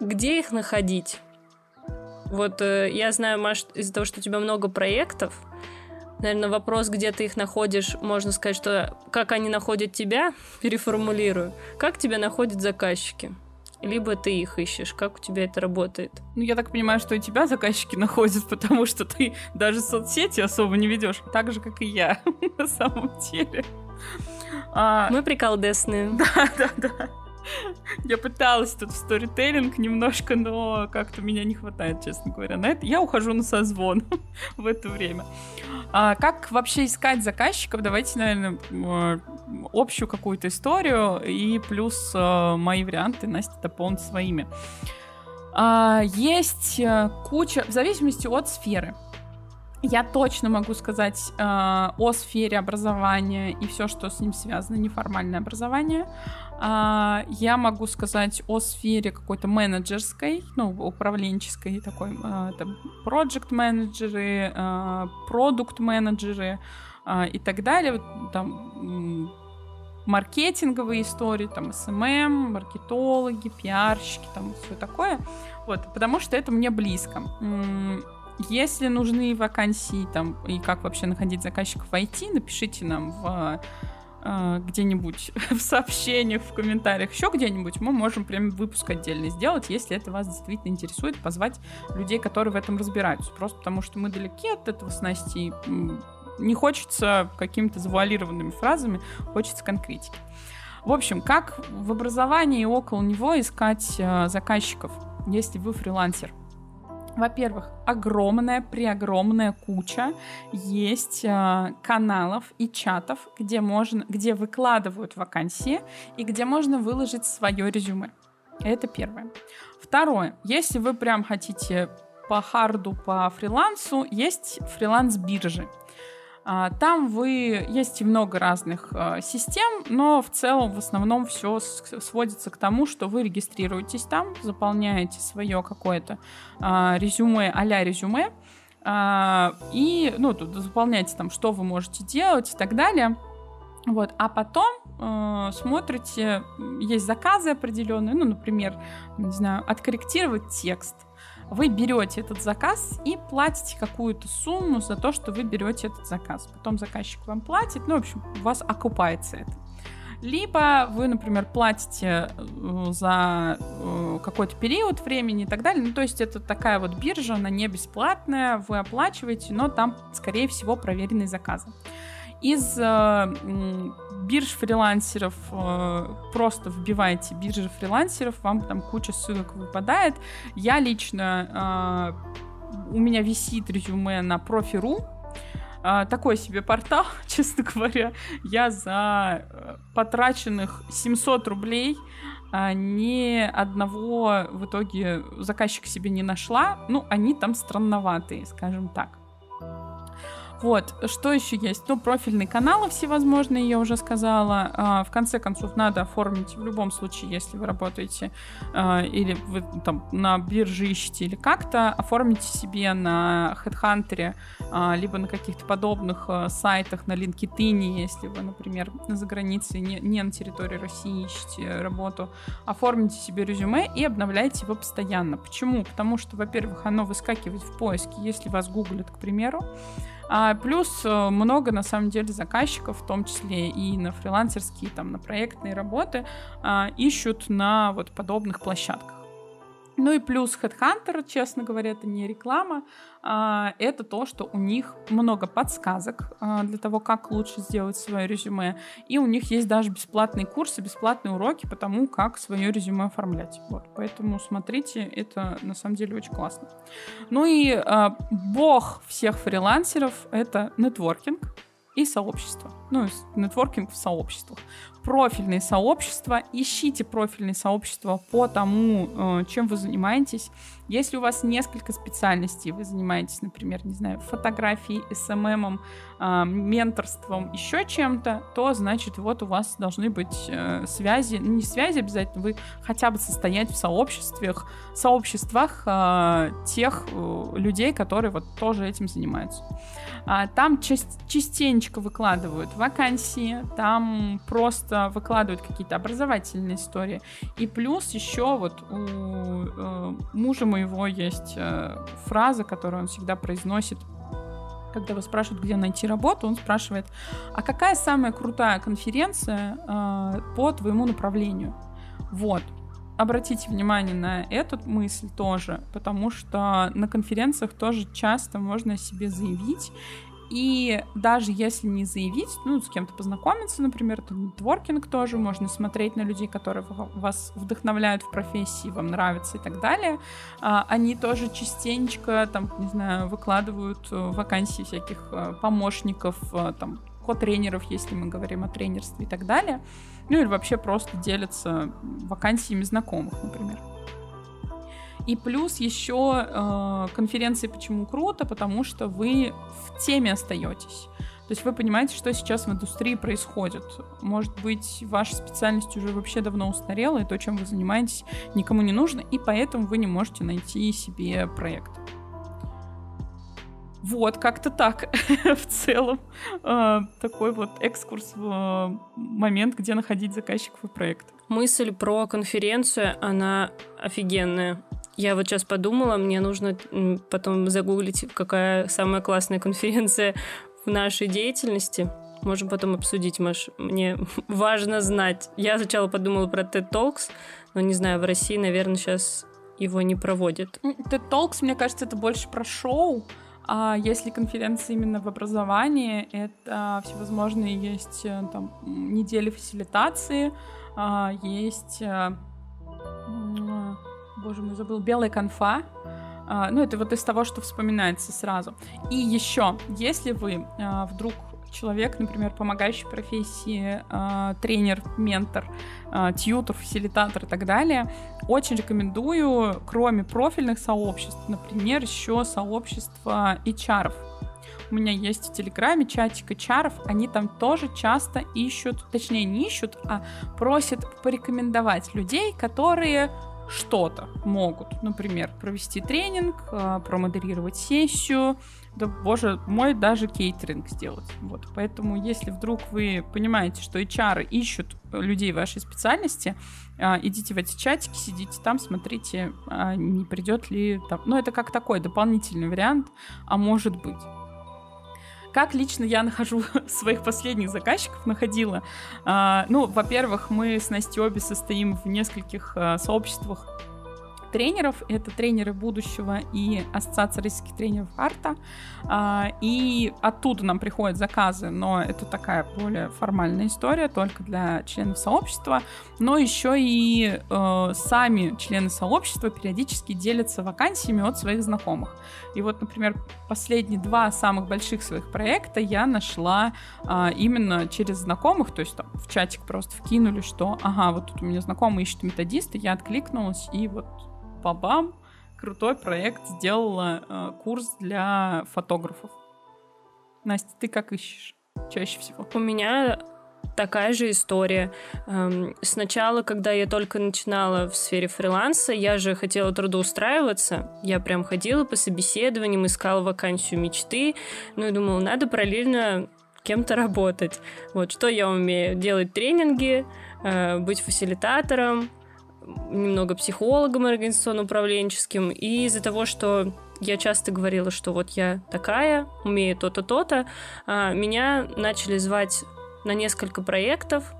Где их находить? Вот э, я знаю, Маш, из-за того, что у тебя много проектов, наверное, вопрос, где ты их находишь, можно сказать, что как они находят тебя, переформулирую. Как тебя находят заказчики? Либо ты их ищешь. Как у тебя это работает? Ну, я так понимаю, что и тебя заказчики находят, потому что ты даже соцсети особо не ведешь. Так же, как и я, на самом деле. А... Мы приколдесные. Да, да, да. Я пыталась тут в сторителлинг немножко, но как-то меня не хватает, честно говоря, на это. Я ухожу на созвон в это время. А как вообще искать заказчиков? Давайте, наверное, общую какую-то историю и плюс э, мои варианты Настя дополнит своими. А, есть э, куча, в зависимости от сферы. Я точно могу сказать э, о сфере образования и все, что с ним связано, неформальное образование. Э, я могу сказать о сфере какой-то менеджерской, ну, управленческой такой, э, это project менеджеры, э, и так далее. Вот, там маркетинговые истории, там SMM, маркетологи, пиарщики, там все такое. Вот, потому что это мне близко. Если нужны вакансии там и как вообще находить заказчиков в IT, напишите нам в э, где-нибудь в сообщениях, в комментариях, еще где-нибудь, мы можем прям выпуск отдельно сделать, если это вас действительно интересует, позвать людей, которые в этом разбираются. Просто потому что мы далеки от этого с Настей, не хочется какими-то завуалированными фразами, хочется конкретики. В общем, как в образовании и около него искать э, заказчиков, если вы фрилансер? Во-первых, огромная, преогромная куча есть э, каналов и чатов, где можно, где выкладывают вакансии и где можно выложить свое резюме. Это первое. Второе, если вы прям хотите по харду, по фрилансу, есть фриланс-биржи. А, там вы есть и много разных а, систем, но в целом в основном все сводится к тому, что вы регистрируетесь там, заполняете свое какое-то а, резюме, а-ля резюме, и ну, тут заполняете там, что вы можете делать и так далее. Вот, а потом э, смотрите, есть заказы определенные, ну, например, не знаю, откорректировать текст, вы берете этот заказ и платите какую-то сумму за то, что вы берете этот заказ. Потом заказчик вам платит, ну, в общем, у вас окупается это. Либо вы, например, платите э, за э, какой-то период времени и так далее. Ну, то есть это такая вот биржа, она не бесплатная, вы оплачиваете, но там, скорее всего, проверенные заказы. Из э, бирж фрилансеров э, просто вбиваете биржи фрилансеров, вам там куча ссылок выпадает. Я лично, э, у меня висит резюме на профи.ру, такой себе портал, честно говоря. Я за потраченных 700 рублей ни одного в итоге заказчик себе не нашла. Ну, они там странноватые, скажем так. Вот, что еще есть? Ну, профильные каналы всевозможные, я уже сказала. А, в конце концов, надо оформить в любом случае, если вы работаете а, или вы там на бирже ищете или как-то, оформите себе на HeadHunter, а, либо на каких-то подобных сайтах, на LinkedIn, если вы, например, за границей, не, не на территории России ищете работу, оформите себе резюме и обновляйте его постоянно. Почему? Потому что, во-первых, оно выскакивает в поиске, если вас гуглят, к примеру, а, плюс э, много, на самом деле, заказчиков, в том числе и на фрилансерские, там, на проектные работы, а, ищут на вот подобных площадках. Ну и плюс Headhunter, честно говоря, это не реклама, а, это то, что у них много подсказок а, для того, как лучше сделать свое резюме, и у них есть даже бесплатные курсы, бесплатные уроки по тому, как свое резюме оформлять. Вот, поэтому смотрите, это на самом деле очень классно. Ну и а, бог всех фрилансеров — это нетворкинг и сообщество. Ну, нетворкинг в сообществах профильные сообщества, ищите профильные сообщества по тому, э, чем вы занимаетесь. Если у вас несколько специальностей, вы занимаетесь, например, не знаю, фотографией, СММом, э, менторством, еще чем-то, то значит вот у вас должны быть э, связи, ну не связи обязательно, вы хотя бы состоять в сообществах, сообществах тех людей, которые вот тоже этим занимаются. А, там частенько выкладывают вакансии, там просто выкладывают какие-то образовательные истории. И плюс еще вот у э, мужа моего есть э, фраза, которую он всегда произносит когда его спрашивают, где найти работу, он спрашивает, а какая самая крутая конференция э, по твоему направлению? Вот обратите внимание на эту мысль тоже, потому что на конференциях тоже часто можно о себе заявить. И даже если не заявить, ну, с кем-то познакомиться, например, то нетворкинг тоже, можно смотреть на людей, которые вас вдохновляют в профессии, вам нравятся и так далее. А, они тоже частенько, там, не знаю, выкладывают э, вакансии всяких э, помощников, э, там, ко-тренеров, если мы говорим о тренерстве и так далее. Ну или вообще просто делятся вакансиями знакомых, например. И плюс еще э, конференции почему круто, потому что вы в теме остаетесь. То есть вы понимаете, что сейчас в индустрии происходит. Может быть, ваша специальность уже вообще давно устарела, и то, чем вы занимаетесь, никому не нужно, и поэтому вы не можете найти себе проект. Вот, как-то так в целом. Э, такой вот экскурс в э, момент, где находить заказчиков и проект. Мысль про конференцию, она офигенная. Я вот сейчас подумала, мне нужно потом загуглить, какая самая классная конференция в нашей деятельности. Можем потом обсудить, Маш. Мне важно знать. Я сначала подумала про TED Talks, но не знаю, в России, наверное, сейчас его не проводят. TED Talks, мне кажется, это больше про шоу. А если конференция именно в образовании, это всевозможные есть э, там недели фасилитации, а, есть, э, боже мой, забыл, белая конфа, а, ну, это вот из того, что вспоминается сразу. И еще, если вы а, вдруг человек, например, помогающий профессии, э, тренер, ментор, э, тьютер, фасилитатор и так далее, очень рекомендую, кроме профильных сообществ, например, еще сообщество HR. У меня есть в Телеграме чатик HR, они там тоже часто ищут, точнее не ищут, а просят порекомендовать людей, которые что-то могут, например, провести тренинг, а, промодерировать сессию, да боже мой, даже кейтеринг сделать. Вот. Поэтому, если вдруг вы понимаете, что HR ищут людей вашей специальности, а, идите в эти чатики, сидите там, смотрите, а, не придет ли там. Ну, это как такой дополнительный вариант, а может быть. Как лично я нахожу своих последних заказчиков, находила. А, ну, во-первых, мы с Настей обе состоим в нескольких а, сообществах тренеров. Это тренеры будущего и Ассоциация российских тренеров арта. А, и оттуда нам приходят заказы, но это такая более формальная история, только для членов сообщества. Но еще и э, сами члены сообщества периодически делятся вакансиями от своих знакомых. И вот, например, последние два самых больших своих проекта я нашла а, именно через знакомых, то есть там в чатик просто вкинули, что ага, вот тут у меня знакомый ищет методиста, я откликнулась, и вот бабам, крутой проект, сделала э, курс для фотографов. Настя, ты как ищешь чаще всего? У меня такая же история. Эм, сначала, когда я только начинала в сфере фриланса, я же хотела трудоустраиваться. Я прям ходила по собеседованиям, искала вакансию мечты. Ну и думала, надо параллельно кем-то работать. Вот что я умею? Делать тренинги, э, быть фасилитатором, немного психологом организационно-управленческим, и из-за того, что я часто говорила, что вот я такая, умею то-то, то-то, а, меня начали звать на несколько проектов,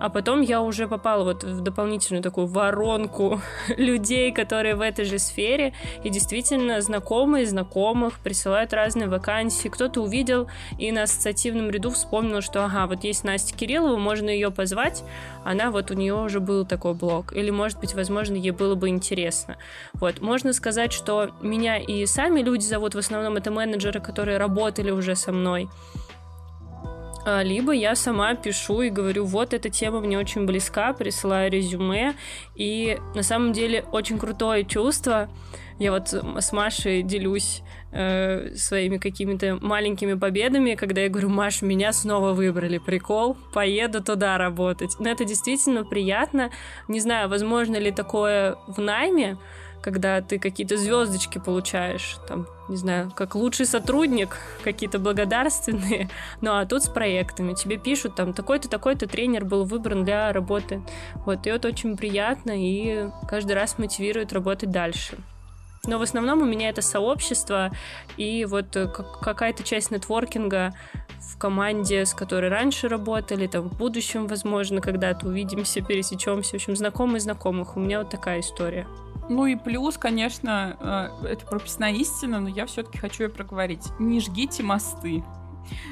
а потом я уже попала вот в дополнительную такую воронку людей, которые в этой же сфере, и действительно знакомые знакомых присылают разные вакансии. Кто-то увидел и на ассоциативном ряду вспомнил, что ага, вот есть Настя Кириллова, можно ее позвать, она вот у нее уже был такой блог. Или, может быть, возможно, ей было бы интересно. Вот, можно сказать, что меня и сами люди зовут, в основном это менеджеры, которые работали уже со мной. А, либо я сама пишу и говорю, вот эта тема мне очень близка, присылаю резюме, и на самом деле очень крутое чувство. Я вот с Машей делюсь э, своими какими-то маленькими победами, когда я говорю, Маш, меня снова выбрали, прикол, поеду туда работать. Но это действительно приятно. Не знаю, возможно ли такое в найме, когда ты какие-то звездочки получаешь, там, не знаю, как лучший сотрудник, какие-то благодарственные, ну а тут с проектами. Тебе пишут, там, такой-то, такой-то тренер был выбран для работы. Вот, и это очень приятно и каждый раз мотивирует работать дальше. Но в основном у меня это сообщество и вот какая-то часть нетворкинга в команде, с которой раньше работали, там в будущем, возможно, когда-то увидимся, пересечемся. В общем, знакомые знакомых. У меня вот такая история. Ну и плюс, конечно, э, это прописная истина, но я все-таки хочу ее проговорить. Не жгите мосты.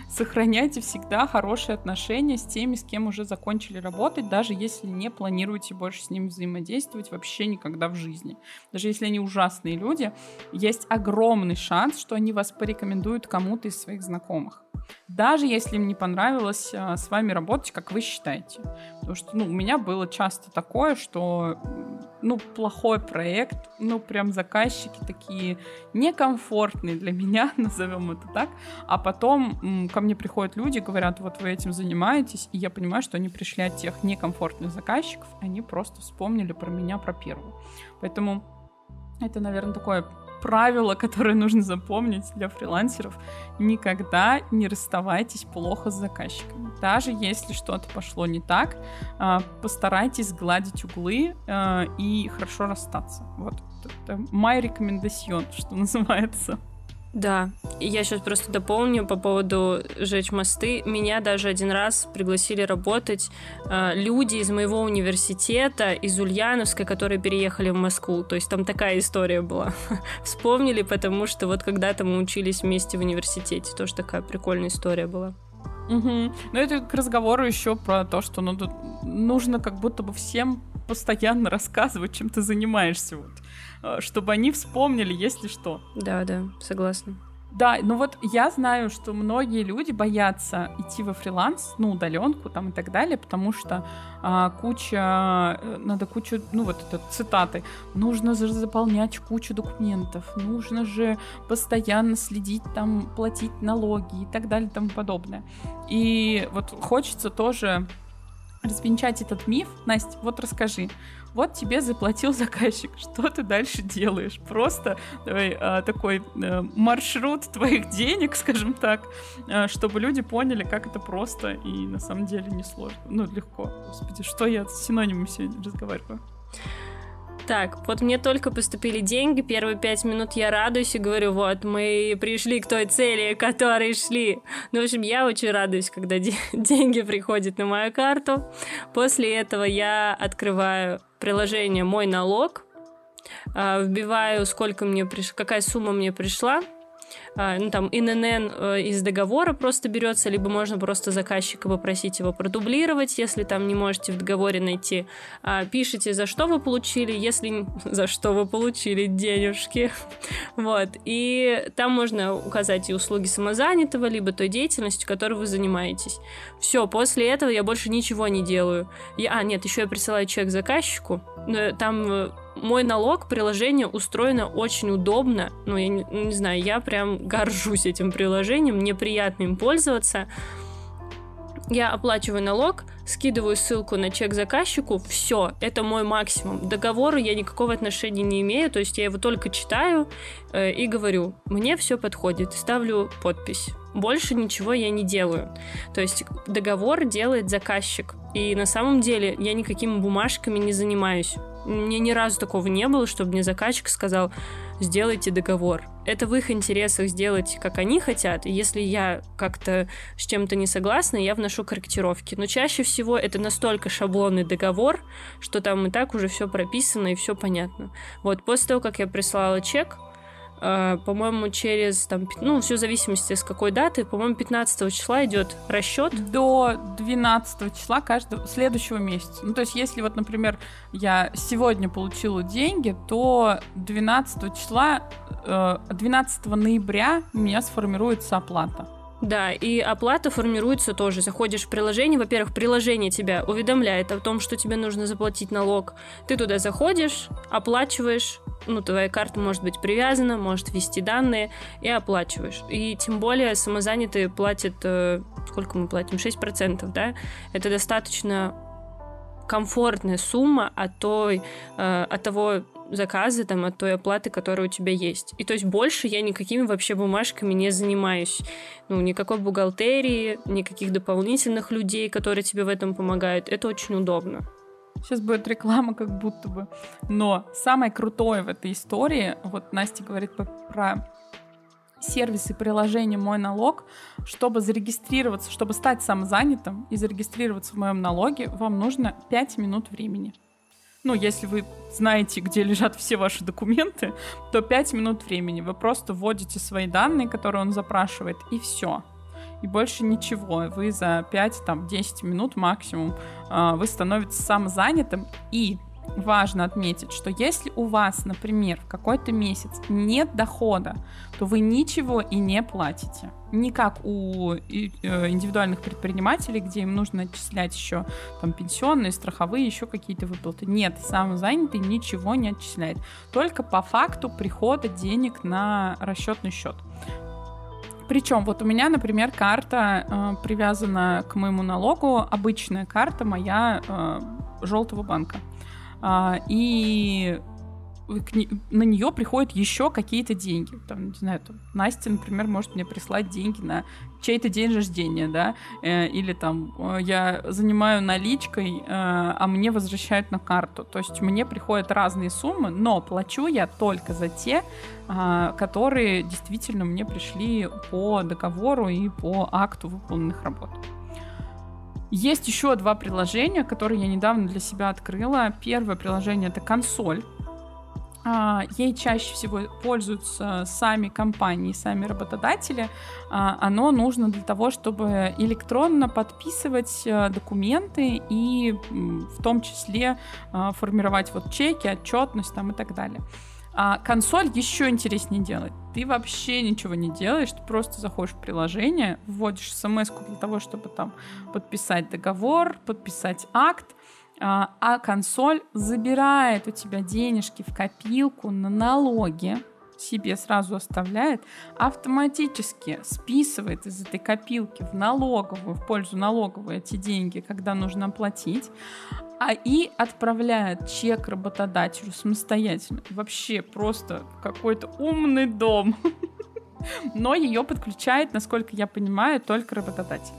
Сохраняйте всегда хорошие отношения с теми, с кем уже закончили работать, даже если не планируете больше с ними взаимодействовать вообще никогда в жизни. Даже если они ужасные люди, есть огромный шанс, что они вас порекомендуют кому-то из своих знакомых. Даже если им не понравилось а, с вами работать, как вы считаете. Потому что, ну, у меня было часто такое, что, ну, плохой проект, ну, прям заказчики такие некомфортные для меня, назовем это так, а потом ко мне приходят люди, говорят, вот вы этим занимаетесь, и я понимаю, что они пришли от тех некомфортных заказчиков, они просто вспомнили про меня, про первую. Поэтому это, наверное, такое правило, которое нужно запомнить для фрилансеров. Никогда не расставайтесь плохо с заказчиками. Даже если что-то пошло не так, а, постарайтесь сгладить углы а, и хорошо расстаться. Вот. Это мой рекомендацион, что называется. Да, я сейчас просто дополню по поводу «Жечь мосты». Меня даже один раз пригласили работать э, люди из моего университета, из Ульяновска, которые переехали в Москву. То есть там такая история была. Вспомнили, потому что вот когда-то мы учились вместе в университете. Тоже такая прикольная история была. Угу. Ну, это к разговору еще про то, что ну, нужно как будто бы всем постоянно рассказывать, чем ты занимаешься. Вот. Э, чтобы они вспомнили, если что. Да, да, согласна. Да, ну вот я знаю, что многие люди боятся идти во фриланс, ну, удаленку там и так далее, потому что а, куча, э, надо кучу, ну, вот это цитаты, нужно же заполнять кучу документов, нужно же постоянно следить, там, платить налоги и так далее и тому подобное. И вот хочется тоже развенчать этот миф. Настя, вот расскажи, вот тебе заплатил заказчик, что ты дальше делаешь? Просто давай а, такой а, маршрут твоих денег, скажем так, а, чтобы люди поняли, как это просто и на самом деле не сложно. Ну, легко. Господи, что я с синонимами сегодня разговариваю? Так, вот мне только поступили деньги, первые пять минут я радуюсь и говорю, вот, мы пришли к той цели, которой шли. Ну, в общем, я очень радуюсь, когда де- деньги приходят на мою карту. После этого я открываю приложение «Мой налог», э, вбиваю, сколько мне приш... какая сумма мне пришла, а, ну, там, ИНН э, из договора просто берется, либо можно просто заказчика попросить его продублировать, если там не можете в договоре найти. А, пишите, за что вы получили, если за что вы получили денежки. вот. И там можно указать и услуги самозанятого, либо той деятельностью, которой вы занимаетесь. Все, после этого я больше ничего не делаю. Я, а, нет, еще я присылаю чек заказчику. Там э, мой налог приложение устроено очень удобно. Ну, я не, не знаю, я прям горжусь этим приложением, мне приятно им пользоваться. Я оплачиваю налог, скидываю ссылку на чек заказчику, все, это мой максимум. Договору я никакого отношения не имею, то есть я его только читаю э, и говорю, мне все подходит, ставлю подпись. Больше ничего я не делаю. То есть договор делает заказчик. И на самом деле я никакими бумажками не занимаюсь. Мне ни разу такого не было, чтобы мне заказчик сказал, сделайте договор. Это в их интересах сделать, как они хотят. Если я как-то с чем-то не согласна, я вношу корректировки. Но чаще всего это настолько шаблонный договор, что там и так уже все прописано и все понятно. Вот после того, как я прислала чек, по-моему, через, там, ну, все в зависимости с какой даты, по-моему, 15 числа идет расчет. До 12 числа каждого следующего месяца. Ну, то есть, если вот, например, я сегодня получила деньги, то 12 числа, 12 э, ноября у меня сформируется оплата. Да, и оплата формируется тоже. Заходишь в приложение, во-первых, приложение тебя уведомляет о том, что тебе нужно заплатить налог. Ты туда заходишь, оплачиваешь, ну, твоя карта может быть привязана, может ввести данные и оплачиваешь. И тем более самозанятые платят, э, сколько мы платим, 6%, да? Это достаточно комфортная сумма от, той, э, от того заказа, там, от той оплаты, которая у тебя есть. И то есть больше я никакими вообще бумажками не занимаюсь. Ну, никакой бухгалтерии, никаких дополнительных людей, которые тебе в этом помогают. Это очень удобно. Сейчас будет реклама как будто бы. Но самое крутое в этой истории, вот Настя говорит про сервисы приложения «Мой налог», чтобы зарегистрироваться, чтобы стать самозанятым и зарегистрироваться в моем налоге, вам нужно 5 минут времени. Ну, если вы знаете, где лежат все ваши документы, то 5 минут времени. Вы просто вводите свои данные, которые он запрашивает, и все и больше ничего. Вы за 5-10 минут максимум э, вы становитесь самозанятым. И важно отметить, что если у вас, например, в какой-то месяц нет дохода, то вы ничего и не платите. Не как у э, индивидуальных предпринимателей, где им нужно отчислять еще там пенсионные, страховые, еще какие-то выплаты. Нет, самозанятый ничего не отчисляет. Только по факту прихода денег на расчетный счет. Причем вот у меня, например, карта э, привязана к моему налогу, обычная карта моя э, желтого банка. Э, и на нее приходят еще какие-то деньги. Там, не знаю, там, Настя, например, может мне прислать деньги на чей-то день рождения, да, э, или там э, я занимаю наличкой, э, а мне возвращают на карту. То есть мне приходят разные суммы, но плачу я только за те, э, которые действительно мне пришли по договору и по акту выполненных работ. Есть еще два приложения, которые я недавно для себя открыла. Первое приложение это консоль. А, ей чаще всего пользуются сами компании, сами работодатели. А, оно нужно для того, чтобы электронно подписывать э, документы и в том числе а, формировать вот чеки, отчетность там и так далее. А консоль еще интереснее делать. Ты вообще ничего не делаешь, ты просто заходишь в приложение, вводишь смс для того, чтобы там подписать договор, подписать акт, а, а консоль забирает у тебя денежки в копилку на налоги, себе сразу оставляет, автоматически списывает из этой копилки в налоговую, в пользу налоговой эти деньги, когда нужно оплатить, а и отправляет чек работодателю самостоятельно. Вообще просто какой-то умный дом. Но ее подключает, насколько я понимаю, только работодатель.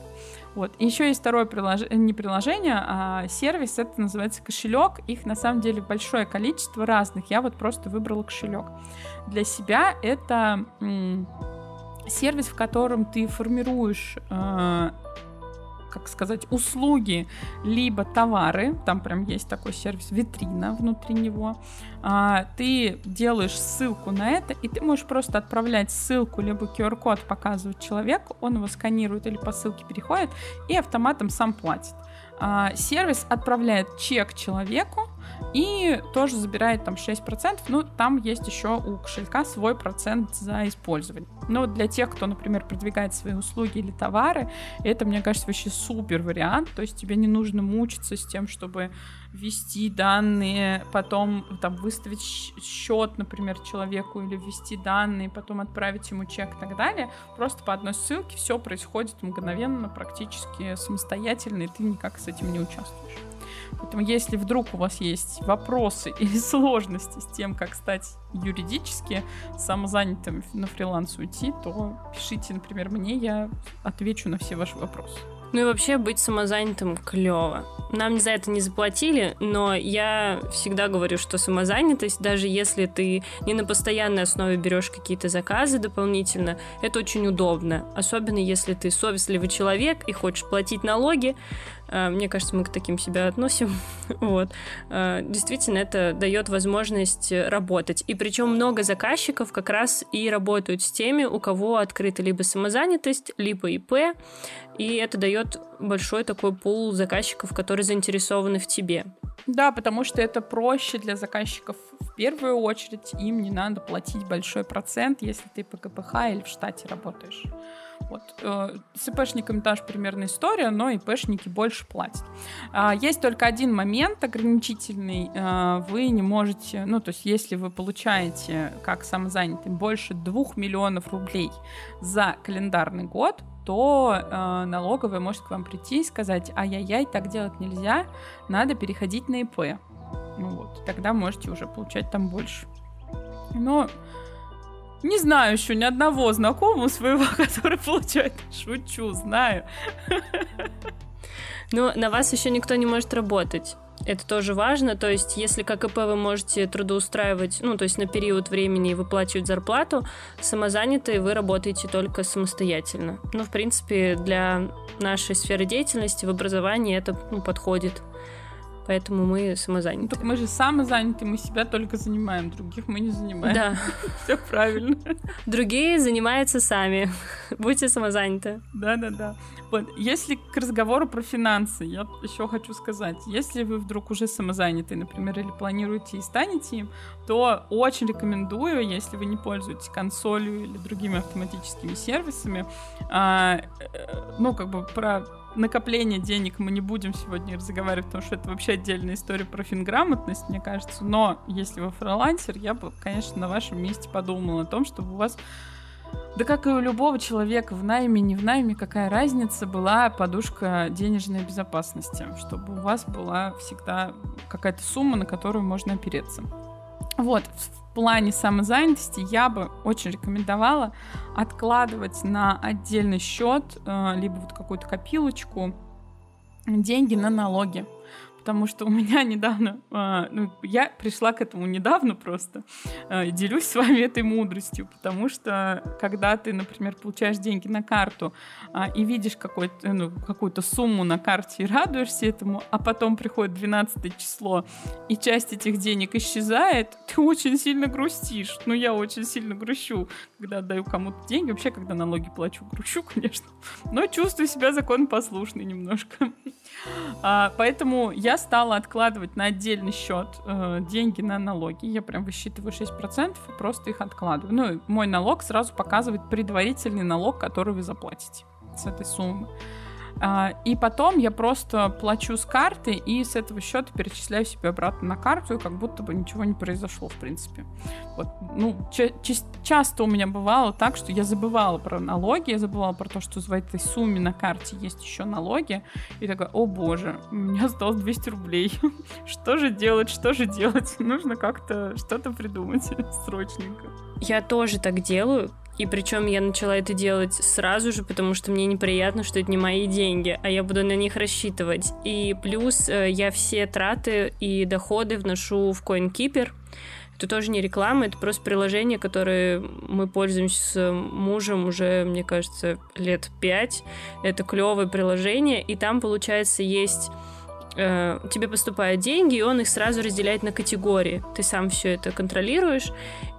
Вот. И еще есть второе приложение, не приложение, а сервис, это называется кошелек. Их на самом деле большое количество разных. Я вот просто выбрала кошелек. Для себя это сервис, в котором ты формируешь э- как сказать, услуги, либо товары, там прям есть такой сервис, витрина внутри него, а, ты делаешь ссылку на это, и ты можешь просто отправлять ссылку, либо QR-код показывать человеку, он его сканирует или по ссылке переходит, и автоматом сам платит. А, сервис отправляет чек человеку, и тоже забирает там 6%, ну, там есть еще у кошелька свой процент за использование. Но для тех, кто, например, продвигает свои услуги или товары, это, мне кажется, вообще супер вариант, то есть тебе не нужно мучиться с тем, чтобы ввести данные, потом там выставить счет, например, человеку или ввести данные, потом отправить ему чек и так далее. Просто по одной ссылке все происходит мгновенно, практически самостоятельно, и ты никак с этим не участвуешь. Поэтому если вдруг у вас есть вопросы или сложности с тем, как стать юридически самозанятым на фриланс уйти, то пишите, например, мне, я отвечу на все ваши вопросы. Ну и вообще быть самозанятым клево. Нам за это не заплатили, но я всегда говорю, что самозанятость, даже если ты не на постоянной основе берешь какие-то заказы дополнительно, это очень удобно. Особенно если ты совестливый человек и хочешь платить налоги, мне кажется, мы к таким себя относим. вот. Э, действительно, это дает возможность работать. И причем много заказчиков как раз и работают с теми, у кого открыта либо самозанятость, либо ИП. И это дает большой такой пул заказчиков, которые заинтересованы в тебе. Да, потому что это проще для заказчиков в первую очередь. Им не надо платить большой процент, если ты по КПХ или в штате работаешь. Вот. Э, с ИПшниками та же примерная история, но ИПшники больше платят. А, есть только один момент ограничительный. Э, вы не можете, ну, то есть если вы получаете как самозанятый больше 2 миллионов рублей за календарный год, то э, налоговая может к вам прийти и сказать, ай-яй-яй, так делать нельзя, надо переходить на ИП. Ну вот, тогда можете уже получать там больше. Но не знаю еще ни одного знакомого своего, который получает. Шучу, знаю. Но на вас еще никто не может работать. Это тоже важно. То есть, если как ИП вы можете трудоустраивать, ну, то есть на период времени выплачивать зарплату, самозанятые вы работаете только самостоятельно. Ну, в принципе, для нашей сферы деятельности в образовании это ну, подходит поэтому мы самозаняты. Ну, так мы же самозаняты, мы себя только занимаем, других мы не занимаем. Да. Все правильно. Другие занимаются сами. Будьте самозаняты. Да-да-да. Вот, если к разговору про финансы, я еще хочу сказать, если вы вдруг уже самозанятый, например, или планируете и станете им, то очень рекомендую, если вы не пользуетесь консолью или другими автоматическими сервисами, а, э, ну, как бы про накопление денег мы не будем сегодня разговаривать, потому что это вообще отдельная история про финграмотность, мне кажется. Но если вы фрилансер, я бы, конечно, на вашем месте подумала о том, чтобы у вас да как и у любого человека, в найме, не в найме, какая разница, была подушка денежной безопасности, чтобы у вас была всегда какая-то сумма, на которую можно опереться. Вот, в плане самозанятости я бы очень рекомендовала откладывать на отдельный счет, э, либо вот какую-то копилочку деньги на налоги потому что у меня недавно, э, ну, я пришла к этому недавно просто, э, делюсь с вами этой мудростью, потому что когда ты, например, получаешь деньги на карту э, и видишь какой-то, ну, какую-то сумму на карте и радуешься этому, а потом приходит 12 число, и часть этих денег исчезает, ты очень сильно грустишь. Ну, я очень сильно грущу, когда отдаю кому-то деньги. Вообще, когда налоги плачу, грущу, конечно. Но чувствую себя законопослушной немножко. А, поэтому я стала откладывать на отдельный счет э, деньги на налоги. Я прям высчитываю 6% и просто их откладываю. Ну, мой налог сразу показывает предварительный налог, который вы заплатите с этой суммы. А, и потом я просто плачу с карты и с этого счета перечисляю себе обратно на карту, как будто бы ничего не произошло, в принципе. Вот, ну, ча- часто у меня бывало так, что я забывала про налоги, я забывала про то, что в этой сумме на карте есть еще налоги, и такая, о боже, у меня осталось 200 рублей. что же делать, что же делать? Нужно как-то что-то придумать срочненько. Я тоже так делаю, и причем я начала это делать сразу же, потому что мне неприятно, что это не мои деньги, а я буду на них рассчитывать. И плюс э, я все траты и доходы вношу в CoinKeeper. Это тоже не реклама, это просто приложение, которое мы пользуемся с мужем уже, мне кажется, лет пять. Это клевое приложение, и там, получается, есть э, тебе поступают деньги, и он их сразу разделяет на категории. Ты сам все это контролируешь,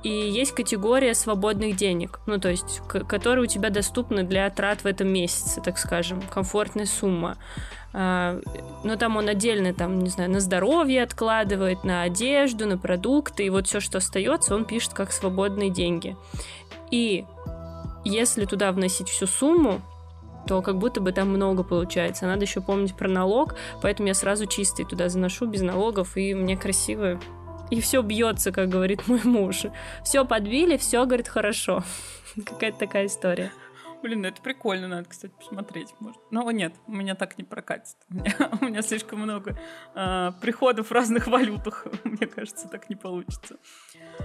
и есть категория свободных денег, ну то есть, которые у тебя доступны для трат в этом месяце, так скажем, комфортная сумма. Э, но там он отдельно, там, не знаю, на здоровье откладывает, на одежду, на продукты, и вот все, что остается, он пишет как свободные деньги. И если туда вносить всю сумму, то как будто бы там много получается. Надо еще помнить про налог, поэтому я сразу чистый туда заношу, без налогов, и мне красиво. И все бьется, как говорит мой муж. Все подбили, все, говорит, хорошо. Какая-то такая история. Блин, ну это прикольно, надо, кстати, посмотреть. Может. Но нет, у меня так не прокатит. У меня, у меня слишком много э, приходов в разных валютах. Мне кажется, так не получится.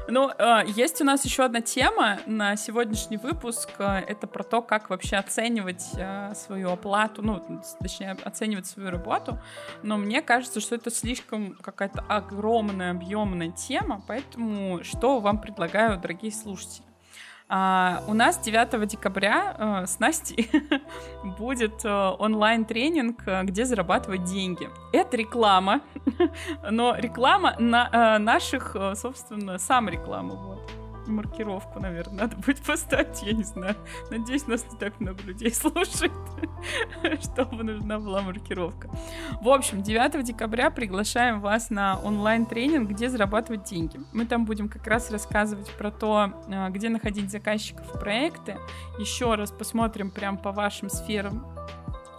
Ну, э, есть у нас еще одна тема на сегодняшний выпуск. Это про то, как вообще оценивать э, свою оплату, ну, точнее, оценивать свою работу. Но мне кажется, что это слишком какая-то огромная, объемная тема, поэтому что вам предлагаю, дорогие слушатели? А, у нас 9 декабря а, с Настей будет а, онлайн-тренинг, а, где зарабатывать деньги. Это реклама, но реклама на а, наших, собственно, сам реклама. Вот маркировку, наверное, надо будет поставить, я не знаю. Надеюсь, нас не так много людей слушает, чтобы нужна была маркировка. В общем, 9 декабря приглашаем вас на онлайн-тренинг, где зарабатывать деньги. Мы там будем как раз рассказывать про то, а, где находить заказчиков проекты. Еще раз посмотрим прям по вашим сферам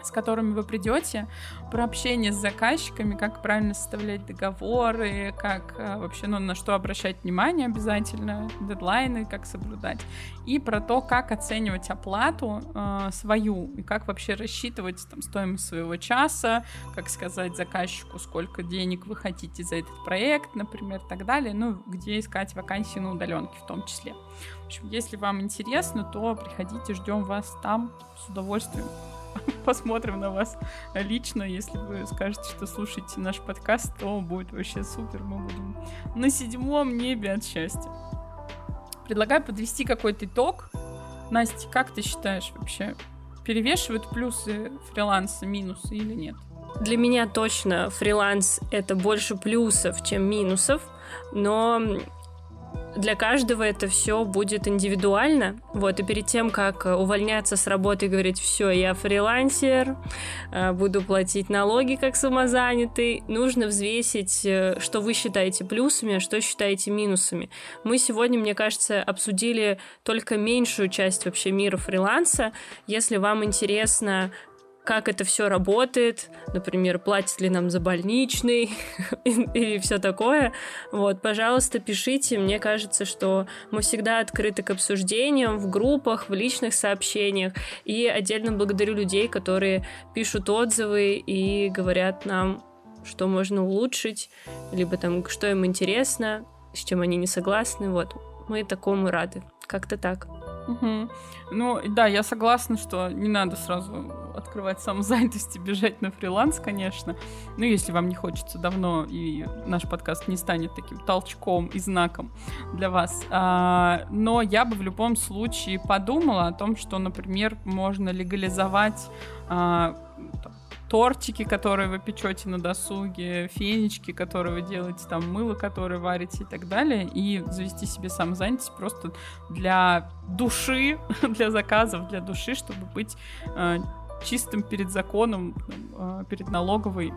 с которыми вы придете, про общение с заказчиками, как правильно составлять договоры, как э, вообще, ну, на что обращать внимание обязательно, дедлайны, как соблюдать, и про то, как оценивать оплату э, свою, и как вообще рассчитывать там стоимость своего часа, как сказать заказчику, сколько денег вы хотите за этот проект, например, и так далее, ну, где искать вакансии на удаленке в том числе. В общем, если вам интересно, то приходите, ждем вас там с удовольствием. посмотрим на вас лично. Если вы скажете, что слушаете наш подкаст, то будет вообще супер. Мы будем на седьмом небе от счастья. Предлагаю подвести какой-то итог. Настя, как ты считаешь вообще, перевешивают плюсы фриланса минусы или нет? Для меня точно фриланс это больше плюсов, чем минусов, но для каждого это все будет индивидуально. Вот, и перед тем, как увольняться с работы и говорить, все, я фрилансер, э, буду платить налоги как самозанятый, нужно взвесить, э, что вы считаете плюсами, а что считаете минусами. Мы сегодня, мне кажется, обсудили только меньшую часть вообще мира фриланса. Если вам интересно как это все работает, например, платят ли нам за больничный и, все такое. Вот, пожалуйста, пишите. Мне кажется, что мы всегда открыты к обсуждениям в группах, в личных сообщениях. И отдельно благодарю людей, которые пишут отзывы и говорят нам, что можно улучшить, либо там, что им интересно, с чем они не согласны. Вот, мы такому рады. Как-то так. Угу. Ну, да, я согласна, что не надо сразу открывать самозанятость и бежать на фриланс, конечно. Ну, если вам не хочется давно, и наш подкаст не станет таким толчком и знаком для вас. А, но я бы в любом случае подумала о том, что, например, можно легализовать а, тортики, которые вы печете на досуге, фенечки, которые вы делаете, там мыло, которое варите и так далее, и завести себе самозанятость просто для души, для заказов, для души, чтобы быть э, чистым перед законом, э, перед налоговой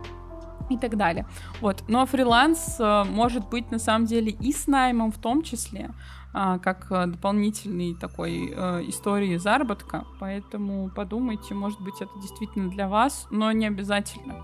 и так далее. Вот. Но фриланс э, может быть на самом деле и с наймом в том числе, а, как э, дополнительной такой э, истории заработка. Поэтому подумайте, может быть, это действительно для вас, но не обязательно.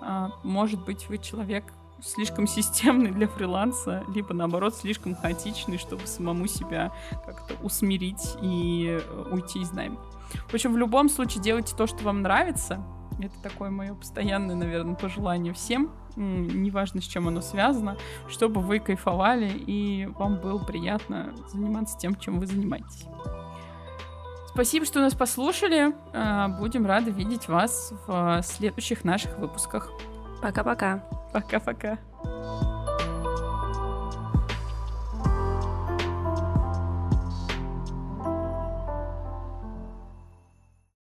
А, может быть, вы человек слишком системный для фриланса, либо наоборот слишком хаотичный, чтобы самому себя как-то усмирить и э, уйти из найма. В общем, в любом случае делайте то, что вам нравится. Это такое мое постоянное, наверное, пожелание всем неважно, с чем оно связано, чтобы вы кайфовали и вам было приятно заниматься тем, чем вы занимаетесь. Спасибо, что нас послушали. А, будем рады видеть вас в следующих наших выпусках. Пока-пока. Пока-пока.